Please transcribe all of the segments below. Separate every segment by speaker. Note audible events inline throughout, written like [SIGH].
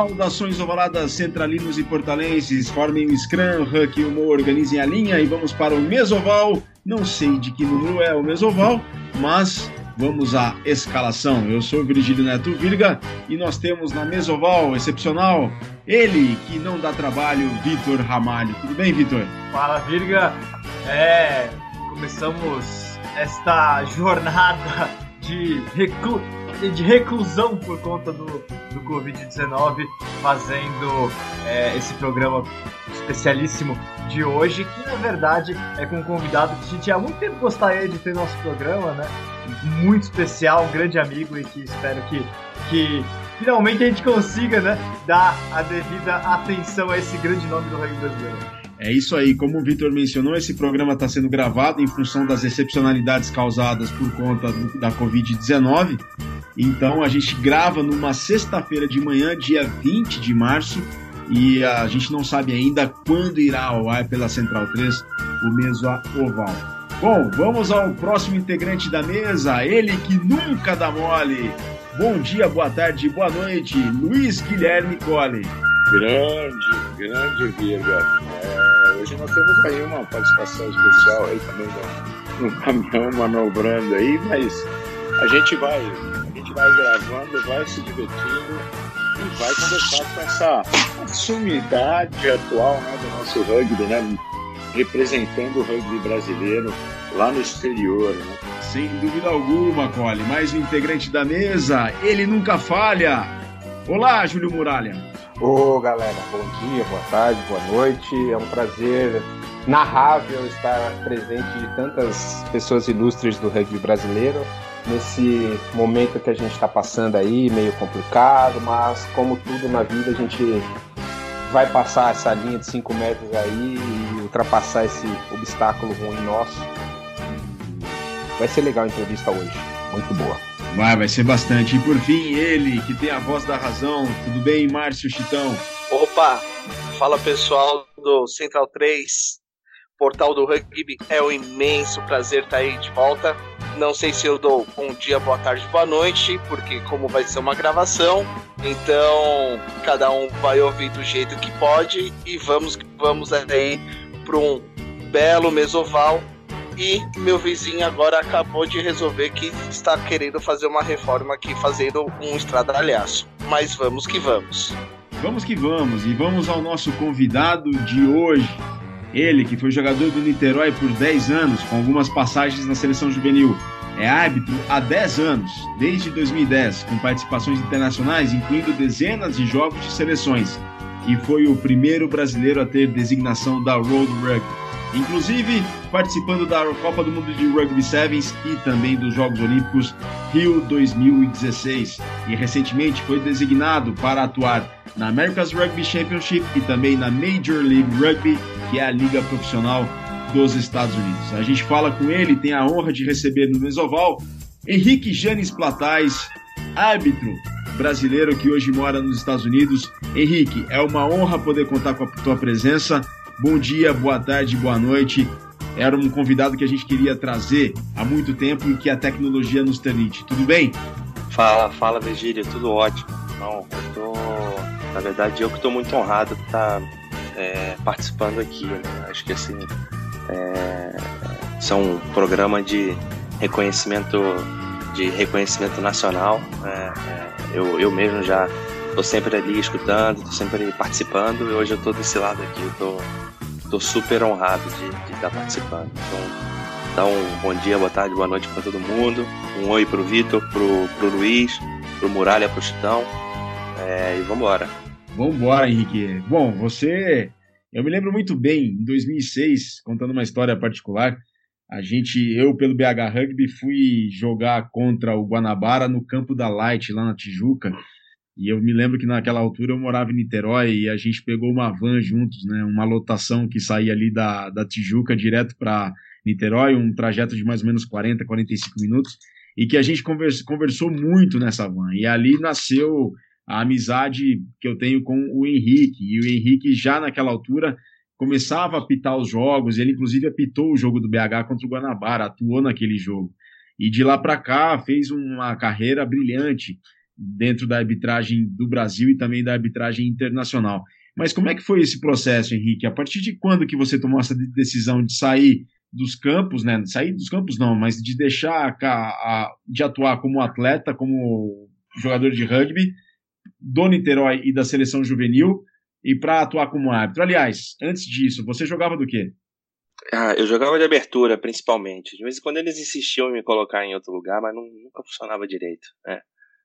Speaker 1: Saudações ovaladas centralinos e portalenses, formem o Scrum, Huck e o Mo organizem a linha e vamos para o Mesoval. Não sei de que número é o Mesoval, mas vamos à escalação. Eu sou Virgílio Neto Virga e nós temos na Mesoval excepcional ele que não dá trabalho, Vitor Ramalho. Tudo bem, Vitor?
Speaker 2: Fala, Virga. É, começamos esta jornada de recru de reclusão por conta do, do Covid-19, fazendo é, esse programa especialíssimo de hoje, que na verdade é com um convidado que a gente há muito tempo gostaria de ter nosso programa, né? Muito especial, um grande amigo e que espero que, que finalmente a gente consiga né, dar a devida atenção a esse grande nome do rugby brasileiro.
Speaker 1: É isso aí, como o Vitor mencionou, esse programa está sendo gravado em função das excepcionalidades causadas por conta do, da Covid-19. Então a gente grava numa sexta-feira de manhã, dia 20 de março, e a gente não sabe ainda quando irá ao ar pela Central 3 o Mesa Oval. Bom, vamos ao próximo integrante da mesa, ele que nunca dá mole. Bom dia, boa tarde, boa noite, Luiz Guilherme Cole.
Speaker 3: Grande, grande Virga. É Hoje nós temos aí uma participação especial aí também no, caminhão [LAUGHS] manobrando aí, mas a gente vai, a gente vai gravando, vai se divertindo e vai conversar com essa sumidade atual né, do nosso rugby, né? Representando o rugby brasileiro lá no exterior, né?
Speaker 1: Sem dúvida alguma, Cole. Mais um integrante da mesa, ele nunca falha. Olá, Júlio Muralha.
Speaker 4: Ô oh, galera, bom dia, boa tarde, boa noite. É um prazer narrável estar presente de tantas pessoas ilustres do rugby brasileiro nesse momento que a gente está passando aí, meio complicado, mas como tudo na vida, a gente vai passar essa linha de 5 metros aí e ultrapassar esse obstáculo ruim nosso. Vai ser legal a entrevista hoje, muito boa.
Speaker 1: Vai, vai ser bastante. E por fim, ele, que tem a voz da razão. Tudo bem, Márcio Chitão?
Speaker 5: Opa! Fala pessoal do Central 3, portal do rugby. É um imenso prazer estar aí de volta. Não sei se eu dou bom dia, boa tarde, boa noite, porque como vai ser uma gravação, então cada um vai ouvir do jeito que pode e vamos vamos aí para um belo mesoval e meu vizinho agora acabou de resolver que está querendo fazer uma reforma aqui, fazendo um estradalhaço. Mas vamos que vamos.
Speaker 1: Vamos que vamos, e vamos ao nosso convidado de hoje. Ele, que foi jogador do Niterói por 10 anos, com algumas passagens na seleção juvenil. É árbitro há 10 anos, desde 2010, com participações internacionais, incluindo dezenas de jogos de seleções. E foi o primeiro brasileiro a ter designação da Road Rugby inclusive participando da Copa do Mundo de Rugby Sevens e também dos Jogos Olímpicos Rio 2016. E recentemente foi designado para atuar na America's Rugby Championship e também na Major League Rugby, que é a liga profissional dos Estados Unidos. A gente fala com ele, tem a honra de receber no Mesoval Henrique Janes Platais, árbitro brasileiro que hoje mora nos Estados Unidos. Henrique, é uma honra poder contar com a tua presença. Bom dia, boa tarde, boa noite. Era um convidado que a gente queria trazer há muito tempo e que a tecnologia nos permite. Tudo bem?
Speaker 6: Fala, fala, Virgílio, tudo ótimo. Não, eu tô. Na verdade, eu que estou muito honrado por estar tá, é, participando aqui. Né? Acho que assim. É, são um programa de reconhecimento de reconhecimento nacional. Né? É, eu, eu mesmo já estou sempre ali escutando, estou sempre participando e hoje eu estou desse lado aqui. Eu tô Estou super honrado de, estar participando. Então, dá um bom dia, boa tarde, boa noite para todo mundo. Um oi pro Vitor, pro, pro Luiz, pro Muralha, pro Chitão. É, e vambora.
Speaker 1: Vambora, Henrique. Bom, você. Eu me lembro muito bem, em 2006, contando uma história particular, a gente, eu pelo BH Rugby, fui jogar contra o Guanabara no campo da Light, lá na Tijuca. E eu me lembro que naquela altura eu morava em Niterói e a gente pegou uma van juntos, né? Uma lotação que saía ali da, da Tijuca direto para Niterói, um trajeto de mais ou menos 40, 45 minutos, e que a gente conversa, conversou muito nessa van. E ali nasceu a amizade que eu tenho com o Henrique. E o Henrique, já naquela altura, começava a apitar os jogos, ele inclusive apitou o jogo do BH contra o Guanabara, atuou naquele jogo. E de lá para cá fez uma carreira brilhante dentro da arbitragem do Brasil e também da arbitragem internacional. Mas como é que foi esse processo, Henrique? A partir de quando que você tomou essa decisão de sair dos campos, né? Sair dos campos não, mas de deixar a, a, de atuar como atleta, como jogador de rugby do Niterói e da seleção juvenil e para atuar como árbitro. Aliás, antes disso, você jogava do quê?
Speaker 6: Ah, eu jogava de abertura, principalmente. De vez em quando eles insistiam em me colocar em outro lugar, mas não, nunca funcionava direito. Né?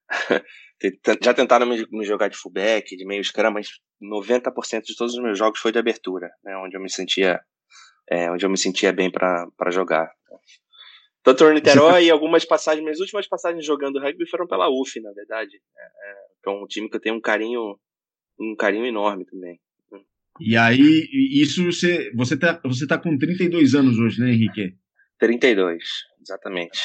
Speaker 6: [LAUGHS] Já tentaram me, jogar de fullback, de meio scrum, mas 90% de todos os meus jogos foi de abertura, né? onde eu me sentia, é, onde eu me sentia bem para jogar. Tanto no Niterói e algumas passagens, minhas últimas passagens jogando rugby foram pela UF, na verdade. É, é, é um time que eu tenho um carinho, um carinho enorme também.
Speaker 1: E aí, isso você, você tá, você tá com 32 anos hoje, né, Henrique?
Speaker 6: 32, exatamente.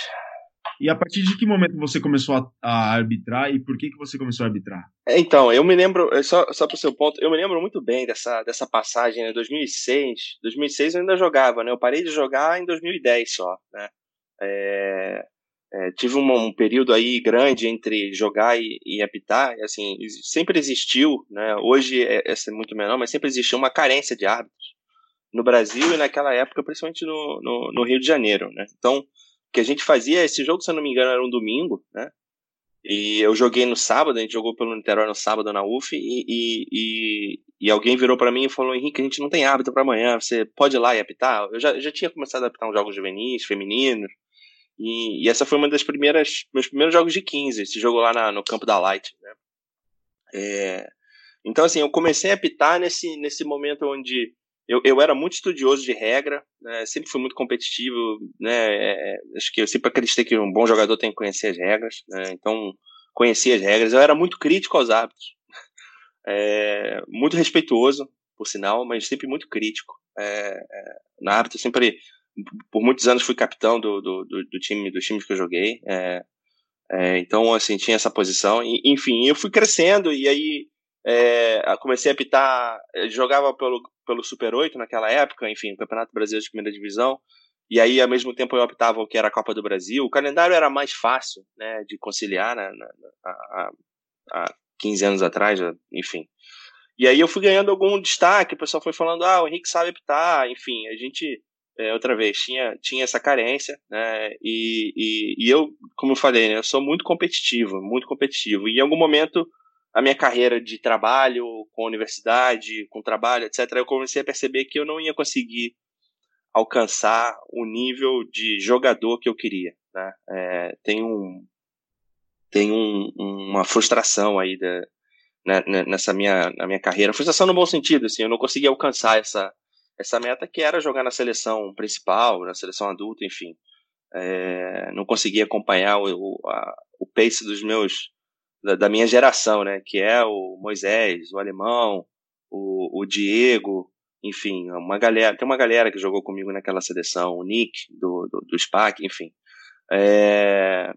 Speaker 1: E a partir de que momento você começou a, a arbitrar e por que, que você começou a arbitrar?
Speaker 6: Então, eu me lembro, só, só para o seu ponto, eu me lembro muito bem dessa, dessa passagem, né, 2006. 2006 eu ainda jogava, né? Eu parei de jogar em 2010 só, né? É, é, tive um, um, período aí grande entre jogar e, e apitar, assim, sempre existiu, né? Hoje é, é muito menor, mas sempre existiu uma carência de árbitros no Brasil e naquela época, principalmente no, no, no, Rio de Janeiro, né? Então, que a gente fazia, esse jogo, se eu não me engano, era um domingo, né? E eu joguei no sábado, a gente jogou pelo Niterói no sábado na UF, e, e, e, alguém virou para mim e falou: Henrique, a gente não tem árbitro para amanhã, você pode ir lá e apitar? Eu já, já tinha começado a apitar uns jogos juvenis, femininos, e, e, essa foi uma das primeiras, meus primeiros jogos de 15, esse jogo lá na, no campo da Light, né? É, então, assim, eu comecei a apitar nesse, nesse momento onde eu, eu era muito estudioso de regra, né? sempre fui muito competitivo, né? É, acho que eu sempre acreditei que um bom jogador tem que conhecer as regras, né? Então, conhecia as regras. Eu era muito crítico aos hábitos, [LAUGHS] é, muito respeituoso, por sinal, mas sempre muito crítico. É, é na árbitro, sempre por muitos anos fui capitão do, do, do, do time, dos times que eu joguei. É, é, então, assim, tinha essa posição. E, enfim, eu fui crescendo e aí é, comecei a apitar, jogava pelo, pelo Super 8 naquela época, enfim, Campeonato Brasileiro de Primeira Divisão. E aí, ao mesmo tempo, eu optava o que era a Copa do Brasil. O calendário era mais fácil né, de conciliar né, há 15 anos atrás, enfim. E aí eu fui ganhando algum destaque, o pessoal foi falando, ah, o Henrique sabe apitar, enfim, a gente é, outra vez, tinha, tinha essa carência, né? E, e, e, eu, como eu falei, né, eu sou muito competitivo, muito competitivo. E em algum momento, a minha carreira de trabalho, com a universidade, com trabalho, etc., eu comecei a perceber que eu não ia conseguir alcançar o nível de jogador que eu queria. Né? É, tem um, tem um, uma frustração aí da, né, nessa minha, na minha carreira, frustração no bom sentido, assim, eu não consegui alcançar essa essa meta que era jogar na seleção principal, na seleção adulta, enfim. É, não consegui acompanhar o, o, a, o pace dos meus da, da, minha geração, né? Que é o Moisés, o Alemão, o, o Diego, enfim, uma galera. Tem uma galera que jogou comigo naquela seleção, o Nick do, do, do SPAC, enfim. É,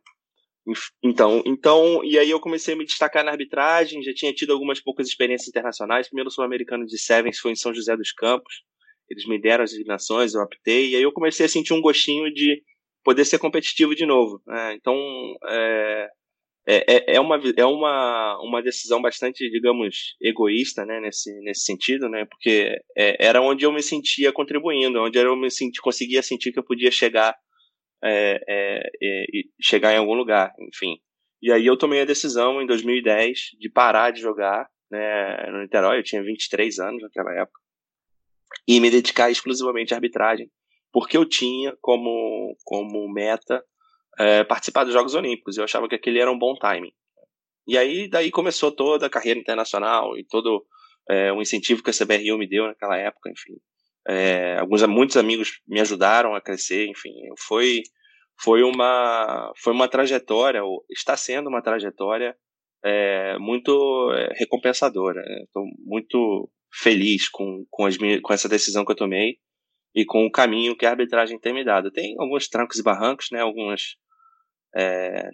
Speaker 6: então, então, e aí eu comecei a me destacar na arbitragem, já tinha tido algumas poucas experiências internacionais. Primeiro sul-americano de Sevens foi em São José dos Campos, eles me deram as designações, eu optei, e aí eu comecei a sentir um gostinho de poder ser competitivo de novo. Né? Então, é, é, é, uma, é uma, uma decisão bastante, digamos, egoísta né? nesse, nesse sentido, né? porque é, era onde eu me sentia contribuindo, onde eu me senti, conseguia sentir que eu podia chegar, é, é, é chegar em algum lugar, enfim. E aí eu tomei a decisão em 2010 de parar de jogar né, no Niterói, eu tinha 23 anos naquela época e me dedicar exclusivamente à arbitragem, porque eu tinha como, como meta é, participar dos Jogos Olímpicos. Eu achava que aquele era um bom timing. E aí daí começou toda a carreira internacional e todo é, o incentivo que a CBRU me deu naquela época, enfim. É, alguns muitos amigos me ajudaram a crescer, enfim, foi foi uma foi uma trajetória, está sendo uma trajetória é, muito é, recompensadora. Estou muito feliz com, com, as, com essa decisão que eu tomei e com o caminho que a arbitragem tem me dado. Tem alguns trancos e barrancos, né? Algumas é,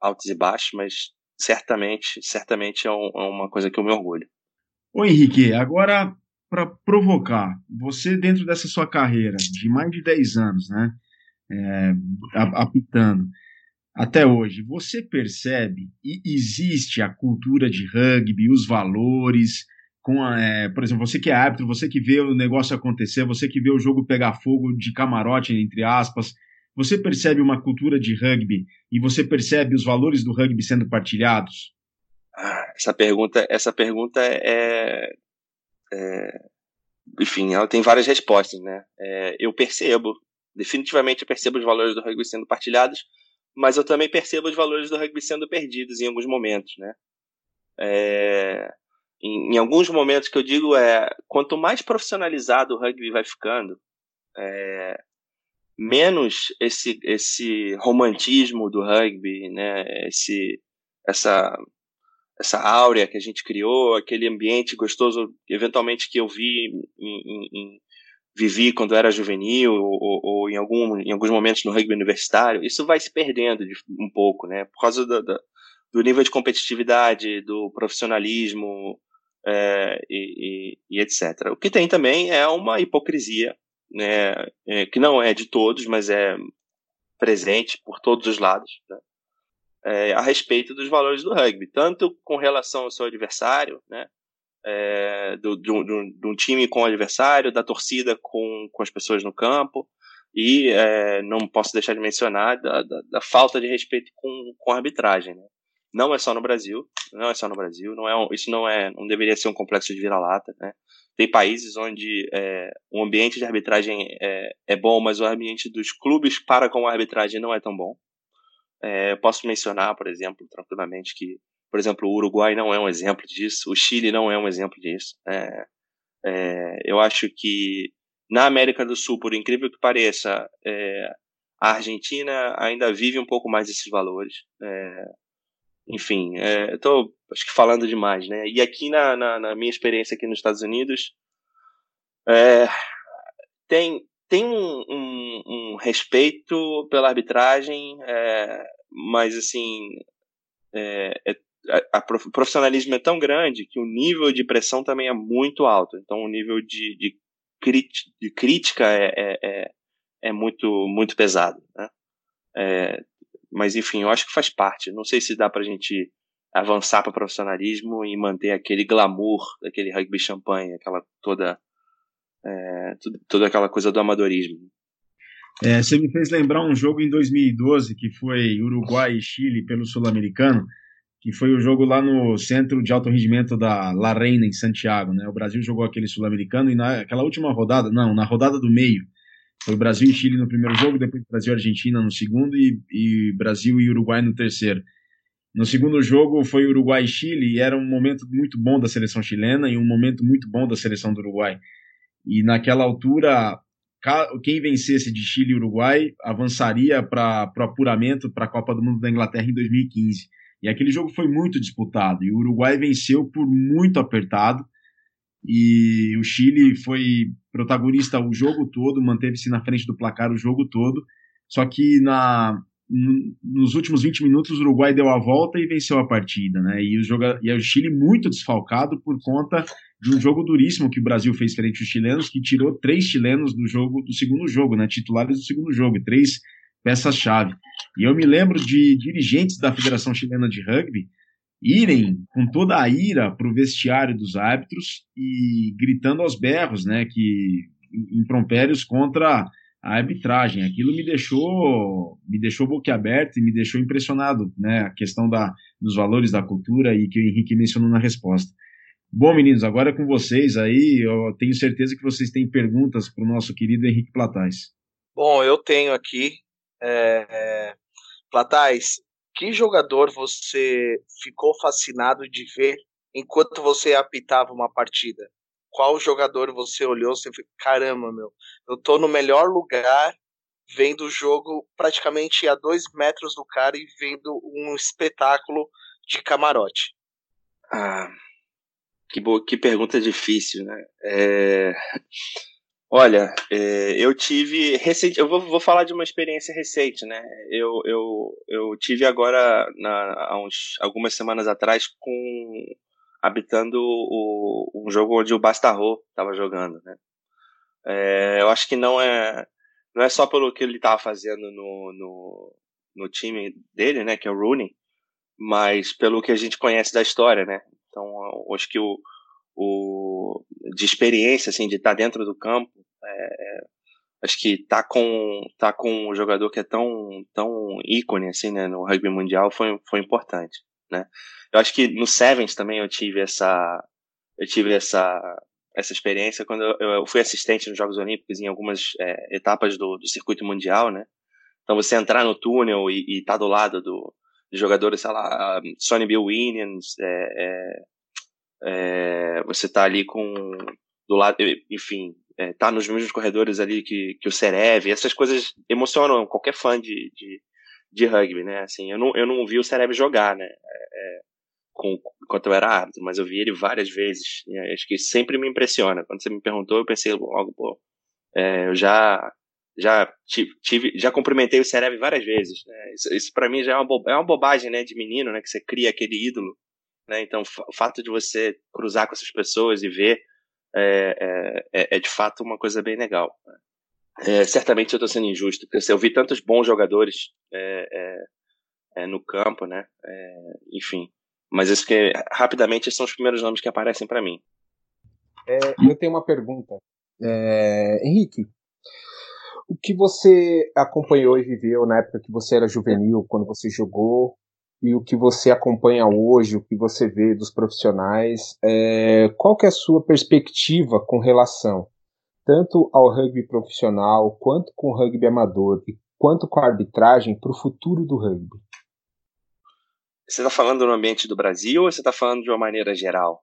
Speaker 6: altos e baixos, mas certamente, certamente é, um, é, uma coisa que eu me orgulho.
Speaker 1: Ô Henrique, agora para provocar, você dentro dessa sua carreira de mais de 10 anos, né? É, apitando, até hoje, você percebe e existe a cultura de rugby, os valores, com a, é, por exemplo, você que é árbitro, você que vê o negócio acontecer, você que vê o jogo pegar fogo de camarote, entre aspas, você percebe uma cultura de rugby e você percebe os valores do rugby sendo partilhados?
Speaker 6: Ah, essa pergunta, essa pergunta é, é, enfim, ela tem várias respostas, né? É, eu percebo, definitivamente eu percebo os valores do rugby sendo partilhados, mas eu também percebo os valores do rugby sendo perdidos em alguns momentos, né? É, em, em, alguns momentos que eu digo é quanto mais profissionalizado o rugby vai ficando, é, menos esse esse romantismo do rugby, né? Esse essa essa áurea que a gente criou, aquele ambiente gostoso, eventualmente que eu vi em, em, em vivi quando era juvenil ou, ou, em, algum, em alguns momentos no rugby universitário, isso vai se perdendo de, um pouco, né? Por causa do, do, nível de competitividade, do profissionalismo é, e, e, e, etc. O que tem também é uma hipocrisia, né? É, que não é de todos, mas é presente por todos os lados, né? É, a respeito dos valores do rugby, tanto com relação ao seu adversário, né? é, do, do, do, time com o adversário, da torcida com, com as pessoas no campo, e é, não posso deixar de mencionar da, da, da, falta de respeito com, com a arbitragem. Né? Não é só no Brasil, não é só no Brasil, não é um, isso não é, não deveria ser um complexo de vira-lata. Né? Tem países onde é, o ambiente de arbitragem é, é bom, mas o ambiente dos clubes para com a arbitragem não é tão bom. É, posso mencionar, por exemplo, tranquilamente que por exemplo, o Uruguai não é um exemplo disso, o Chile não é um exemplo disso. É, é, eu acho que na América do Sul, por incrível que pareça, é, a Argentina ainda vive um pouco mais esses valores. É, enfim, estou acho que falando demais, né? E aqui na, na, na minha experiência aqui nos Estados Unidos, é, tem tem um, um, um, respeito pela arbitragem, é, mas assim é, é, a, o profissionalismo é tão grande que o nível de pressão também é muito alto. Então, o nível de, de, de crítica é, é, é, é, muito, muito pesado. Né? Mas, enfim, eu acho que faz parte. Não sei se dá para a gente avançar para profissionalismo e manter aquele glamour daquele rugby champanhe, aquela toda, é, toda aquela coisa do amadorismo.
Speaker 1: É, você me fez lembrar um jogo em 2012 que foi Uruguai e Chile pelo Sul-Americano que foi o jogo lá no centro de alto rendimento da La Reina, em Santiago. Né? O Brasil jogou aquele sul-americano e naquela última rodada, não, na rodada do meio, foi Brasil e Chile no primeiro jogo, depois Brasil e Argentina no segundo e, e Brasil e Uruguai no terceiro. No segundo jogo foi Uruguai e Chile e era um momento muito bom da seleção chilena e um momento muito bom da seleção do Uruguai. E naquela altura, quem vencesse de Chile e Uruguai avançaria para o apuramento para a Copa do Mundo da Inglaterra em 2015. E aquele jogo foi muito disputado. E o Uruguai venceu por muito apertado. E o Chile foi protagonista o jogo todo, manteve-se na frente do placar o jogo todo. Só que na, nos últimos 20 minutos o Uruguai deu a volta e venceu a partida, né? E o, e o Chile muito desfalcado por conta de um jogo duríssimo que o Brasil fez frente aos chilenos, que tirou três chilenos do jogo do segundo jogo, né? Titulares do segundo jogo, três peças-chave. E eu me lembro de dirigentes da Federação Chilena de Rugby irem com toda a ira para o vestiário dos árbitros e gritando aos berros, né, que imprompérios contra a arbitragem. Aquilo me deixou me deixou boquiaberto e me deixou impressionado, né, a questão da, dos valores da cultura e que o Henrique mencionou na resposta. Bom, meninos, agora é com vocês aí. Eu tenho certeza que vocês têm perguntas para o nosso querido Henrique Platais.
Speaker 5: Bom, eu tenho aqui é, Platais, que jogador você ficou fascinado de ver enquanto você apitava uma partida? Qual jogador você olhou e falou, caramba, meu, eu tô no melhor lugar vendo o jogo praticamente a dois metros do cara e vendo um espetáculo de camarote?
Speaker 6: Ah, que, boa, que pergunta difícil, né? É... Olha, é, eu tive recente, eu vou, vou, falar de uma experiência recente, né? Eu, eu, eu tive agora na, há uns, algumas semanas atrás com habitando o, um jogo onde o Bastarro estava jogando, né? É, eu acho que não é não é só pelo que ele estava fazendo no, no, no time dele, né, que é o Rooney, mas pelo que a gente conhece da história, né? Então, acho que o, o de experiência, assim, de estar dentro do campo, é, acho que tá com tá com um jogador que é tão tão ícone assim, né, no rugby mundial foi foi importante, né? Eu acho que no Sevens também eu tive essa eu tive essa essa experiência quando eu, eu fui assistente nos Jogos Olímpicos em algumas é, etapas do, do circuito mundial, né? Então você entrar no túnel e, e tá do lado do, de jogadores, sei lá, Sonny Bill Williams, é, é, é, você tá ali com do lado, enfim, é, tá nos mesmos corredores ali que, que o Cerev, essas coisas emocionam qualquer fã de, de, de rugby, né? Assim, eu não, eu não vi o Cerev jogar, né? É, é com, enquanto eu era árbitro, mas eu vi ele várias vezes. E acho que sempre me impressiona. Quando você me perguntou, eu pensei logo, pô, é, eu já já tive, já cumprimentei o Cerev várias vezes. Né? Isso, isso para mim já é uma, é uma bobagem, né, de menino, né, que você cria aquele ídolo, né? Então, o fato de você cruzar com essas pessoas e ver é, é, é, é de fato uma coisa bem legal. É, certamente eu estou sendo injusto, porque assim, eu vi tantos bons jogadores é, é, no campo, né? enfim, mas isso que rapidamente são os primeiros nomes que aparecem para mim.
Speaker 4: eu tenho uma pergunta, Henrique. O que você acompanhou e viveu na época que você era juvenil, quando você jogou, e o que você acompanha hoje, o que você vê dos profissionais, é, qual que é a sua perspectiva com relação tanto ao rugby profissional, quanto com o rugby amador, e quanto com a arbitragem para o futuro do rugby?
Speaker 6: Você está falando no ambiente do Brasil ou você está falando de uma maneira geral?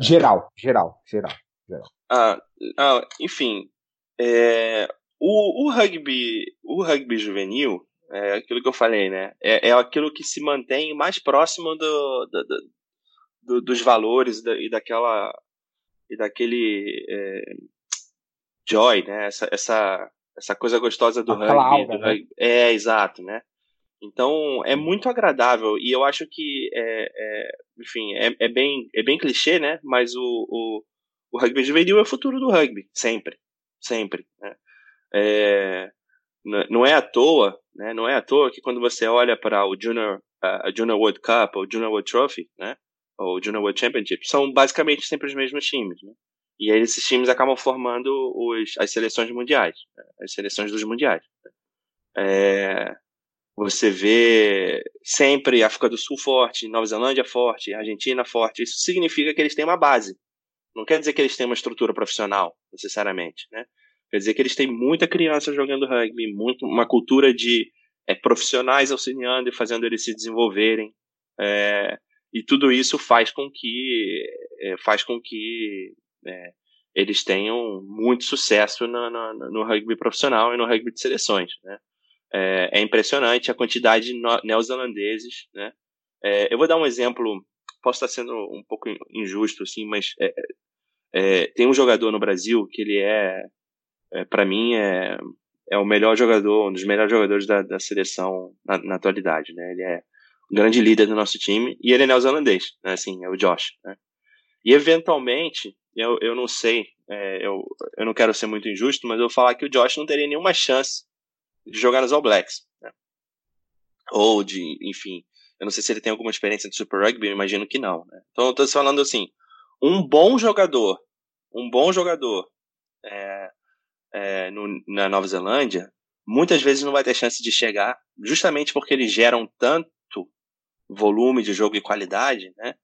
Speaker 4: Geral, geral, geral. geral.
Speaker 6: Ah, ah, enfim, é, o, o, rugby, o rugby juvenil, é aquilo que eu falei, né? É, é aquilo que se mantém mais próximo do, do, do dos valores da, e daquela e daquele é, joy, né? Essa, essa, essa coisa gostosa do rugby, do né? É, exato, né? Então é muito agradável e eu acho que, é, é, enfim, é, é, bem, é bem clichê, né? Mas o, o, o rugby juvenil é o futuro do rugby, sempre, sempre. Né? Não é à toa, né? Não é à toa que quando você olha para o Junior, a Junior World Cup ou Junior World Trophy, né? Ou Junior World Championship, são basicamente sempre os mesmos times, né? E aí esses times acabam formando os, as seleções mundiais, né? as seleções dos mundiais. Né? É, você vê sempre África do Sul forte, Nova Zelândia forte, Argentina forte. Isso significa que eles têm uma base. Não quer dizer que eles têm uma estrutura profissional, necessariamente, né? Quer dizer que eles têm muita criança jogando rugby, muito, uma cultura de é, profissionais auxiliando e fazendo eles se desenvolverem. É, e tudo isso faz com que é, faz com que é, eles tenham muito sucesso no, no, no, rugby profissional e no rugby de seleções. Né? É, é impressionante a quantidade de neozelandeses. Né? É, eu vou dar um exemplo, posso estar sendo um pouco injusto, assim, mas tem um jogador no Brasil que ele é é, para mim, é, é o melhor jogador, um dos melhores jogadores da, da seleção na, na, atualidade, né? Ele é o grande líder do nosso time e ele é neozelandês, né? Assim, é o Josh, né? E eventualmente, eu, eu não sei, é, eu, eu não quero ser muito injusto, mas eu vou falar que o Josh não teria nenhuma chance de jogar nos All Blacks, né? Ou de, enfim, eu não sei se ele tem alguma experiência de Super Rugby, imagino que não, né? Então eu tô falando assim, um bom jogador, um bom jogador, é, é, no, na Nova Zelândia, muitas vezes não vai ter chance de chegar, justamente porque eles geram tanto volume de jogo e qualidade, né?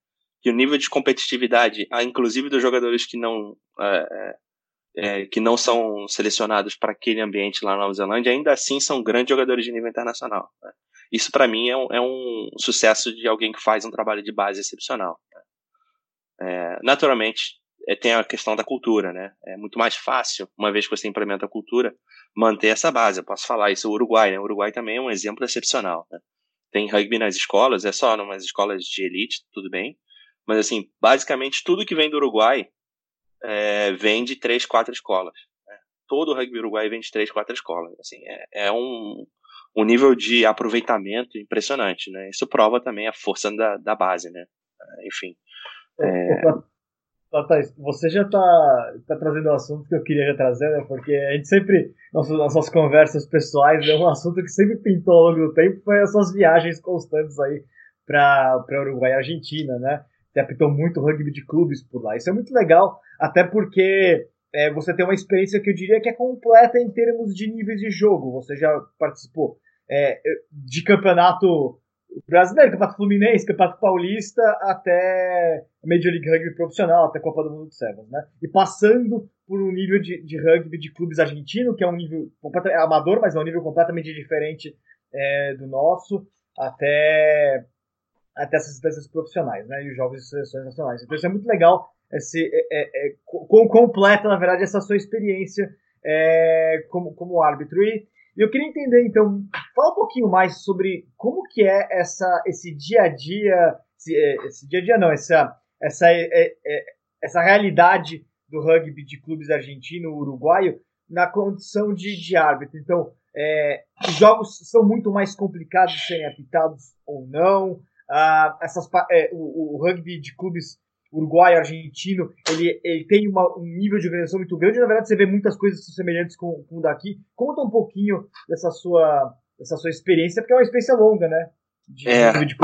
Speaker 6: Que o nível de competitividade, inclusive dos jogadores que não é, é, é, que não são selecionados para aquele ambiente lá na Nova Zelândia, ainda assim são grandes jogadores de nível internacional. Né? Isso para mim é um, é um, sucesso de alguém que faz um trabalho de base excepcional. Né? É, naturalmente, é, tem a questão da cultura, né? É muito mais fácil, uma vez que você implementa a cultura, manter essa base. Eu posso falar isso o Uruguai, né? O Uruguai também é um exemplo excepcional, né? Tem rugby nas escolas, é só umas escolas de elite, tudo bem. Mas, assim, basicamente tudo que vem do Uruguai é, vem de três, quatro escolas. Né? Todo o rugby uruguai vem de três, quatro escolas. Assim, é, é um, um nível de aproveitamento impressionante, né? Isso prova também a força da, da base, né? Enfim. É...
Speaker 2: Thaís, você já está tá trazendo o um assunto que eu queria já trazer, né? Porque a gente sempre, nossas, nossas conversas pessoais, é um assunto que sempre pintou ao longo do tempo, foi as suas viagens constantes aí para Uruguai e Argentina, né? Você apitou muito rugby de clubes por lá. Isso é muito legal, até porque é, você tem uma experiência que eu diria que é completa em termos de níveis de jogo. Você já participou é, de campeonato brasileiro, campeonato fluminense, campeonato paulista, até Major League Rugby profissional, até Copa do Mundo de Sevens, né? E passando por um nível de, de rugby de clubes argentino, que é um nível é amador, mas é um nível completamente diferente é, do nosso, até, até essas instâncias profissionais, né? E os jogos de seleções nacionais. Então isso é muito legal, esse, é, é, é, completa, na verdade, essa sua experiência é, como, como árbitro. E eu queria entender, então, fala um pouquinho mais sobre como que é essa, esse dia a dia, esse, é, esse dia a dia não, essa, essa, é, é, essa realidade do rugby de clubes argentino, uruguaio, na condição de, de árbitro. Então, é, os jogos são muito mais complicados de serem apitados ou não. Ah, essas, é, o, o, rugby de clubes uruguaio, argentino, ele, ele tem uma, um nível de organização muito grande. Na verdade, você vê muitas coisas semelhantes com, com o daqui. Conta um pouquinho dessa sua, dessa sua experiência, porque é uma experiência longa, né?
Speaker 6: De, é. de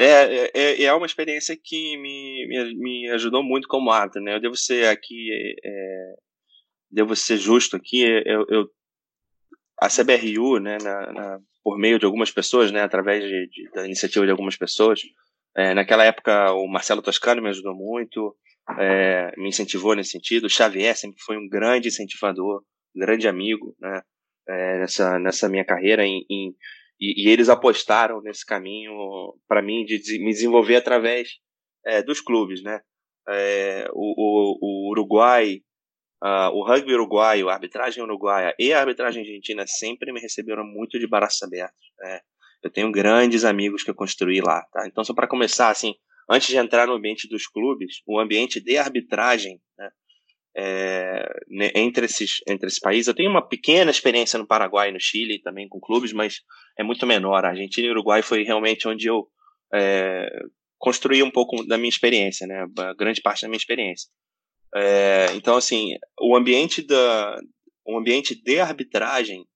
Speaker 6: é, é, é, é uma experiência que me, me, me ajudou muito como árbitro, né? Eu devo ser aqui, é, devo ser justo aqui, eu, eu a CBRU, né, na, na, por meio de algumas pessoas, né, através de, de, da iniciativa de algumas pessoas, é, naquela época, o Marcelo Toscano me ajudou muito, é, me incentivou nesse sentido. O Xavier sempre foi um grande incentivador, um grande amigo né, é, nessa, nessa minha carreira. Em, em, e, e, eles apostaram nesse caminho para mim de, me desenvolver através é, dos clubes. Né? É, o, o, o, Uruguai, uh, o rugby uruguaio, a arbitragem uruguaia e a arbitragem argentina sempre me receberam muito de braços abertos. Né? Eu tenho grandes amigos que eu construí lá, tá? Então, só para começar, assim, antes de entrar no ambiente dos clubes, o ambiente de arbitragem, né, é, entre, esses, entre esses países. Eu tenho uma pequena experiência no Paraguai e no Chile também com clubes, mas é muito menor. A Argentina e o Uruguai foi realmente onde eu é, construí um pouco da minha experiência, né? A grande parte da minha experiência. É, então, assim, o ambiente da, o ambiente de arbitragem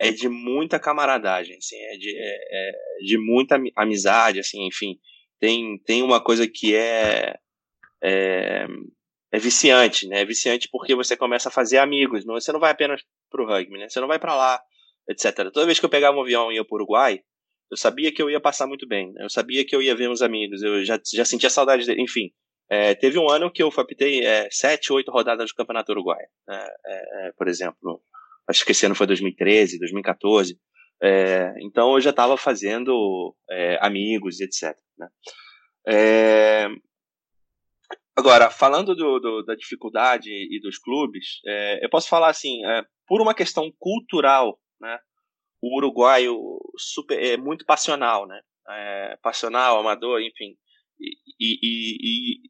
Speaker 6: é de muita camaradagem, assim, é de, é, é de muita amizade, assim, enfim. Tem, tem uma coisa que é, é, é viciante, né? É viciante porque você começa a fazer amigos, não, você não vai apenas pro rugby, né? Você não vai para lá, etc. Toda vez que eu pegava um avião e ia pro Uruguai, eu sabia que eu ia passar muito bem, né? eu sabia que eu ia ver meus amigos, eu já, já sentia saudade dele, enfim. É, teve um ano que eu apitei é, sete, oito rodadas do Campeonato Uruguai, né? é, é por exemplo, acho que esse ano foi 2013, 2014. É, então eu já estava fazendo é, amigos etc. Né? É, agora, falando do, do, da dificuldade e dos clubes, é, eu posso falar assim, é, por uma questão cultural, né? o uruguaio super, é muito passional, né? É, passional, amador, enfim. E, e, e,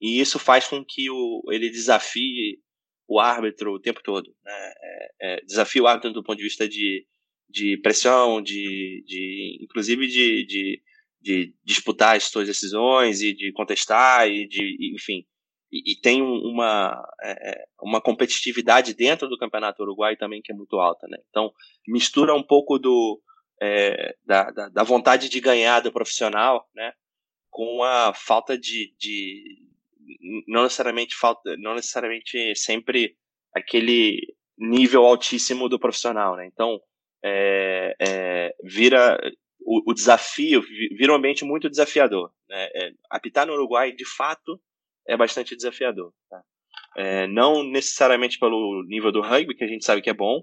Speaker 6: e, isso faz com que o, ele desafie o árbitro o tempo todo. Né? É, é, o árbitro do ponto de vista de, de pressão, de, de inclusive de, de, de, disputar as suas decisões e de contestar e de, enfim, e, e tem uma, é, é, uma competitividade dentro do campeonato uruguai também que é muito alta, né? Então mistura um pouco do é, da, da, da, vontade de ganhar do profissional, né? Com a falta de, de não necessariamente falta, não necessariamente sempre aquele nível altíssimo do profissional, né? Então, é, é, vira o, o, desafio, vira um ambiente muito desafiador. Né? É, apitar no Uruguai, de fato, é bastante desafiador. Tá? É, não necessariamente pelo nível do rugby, que a gente sabe que é bom,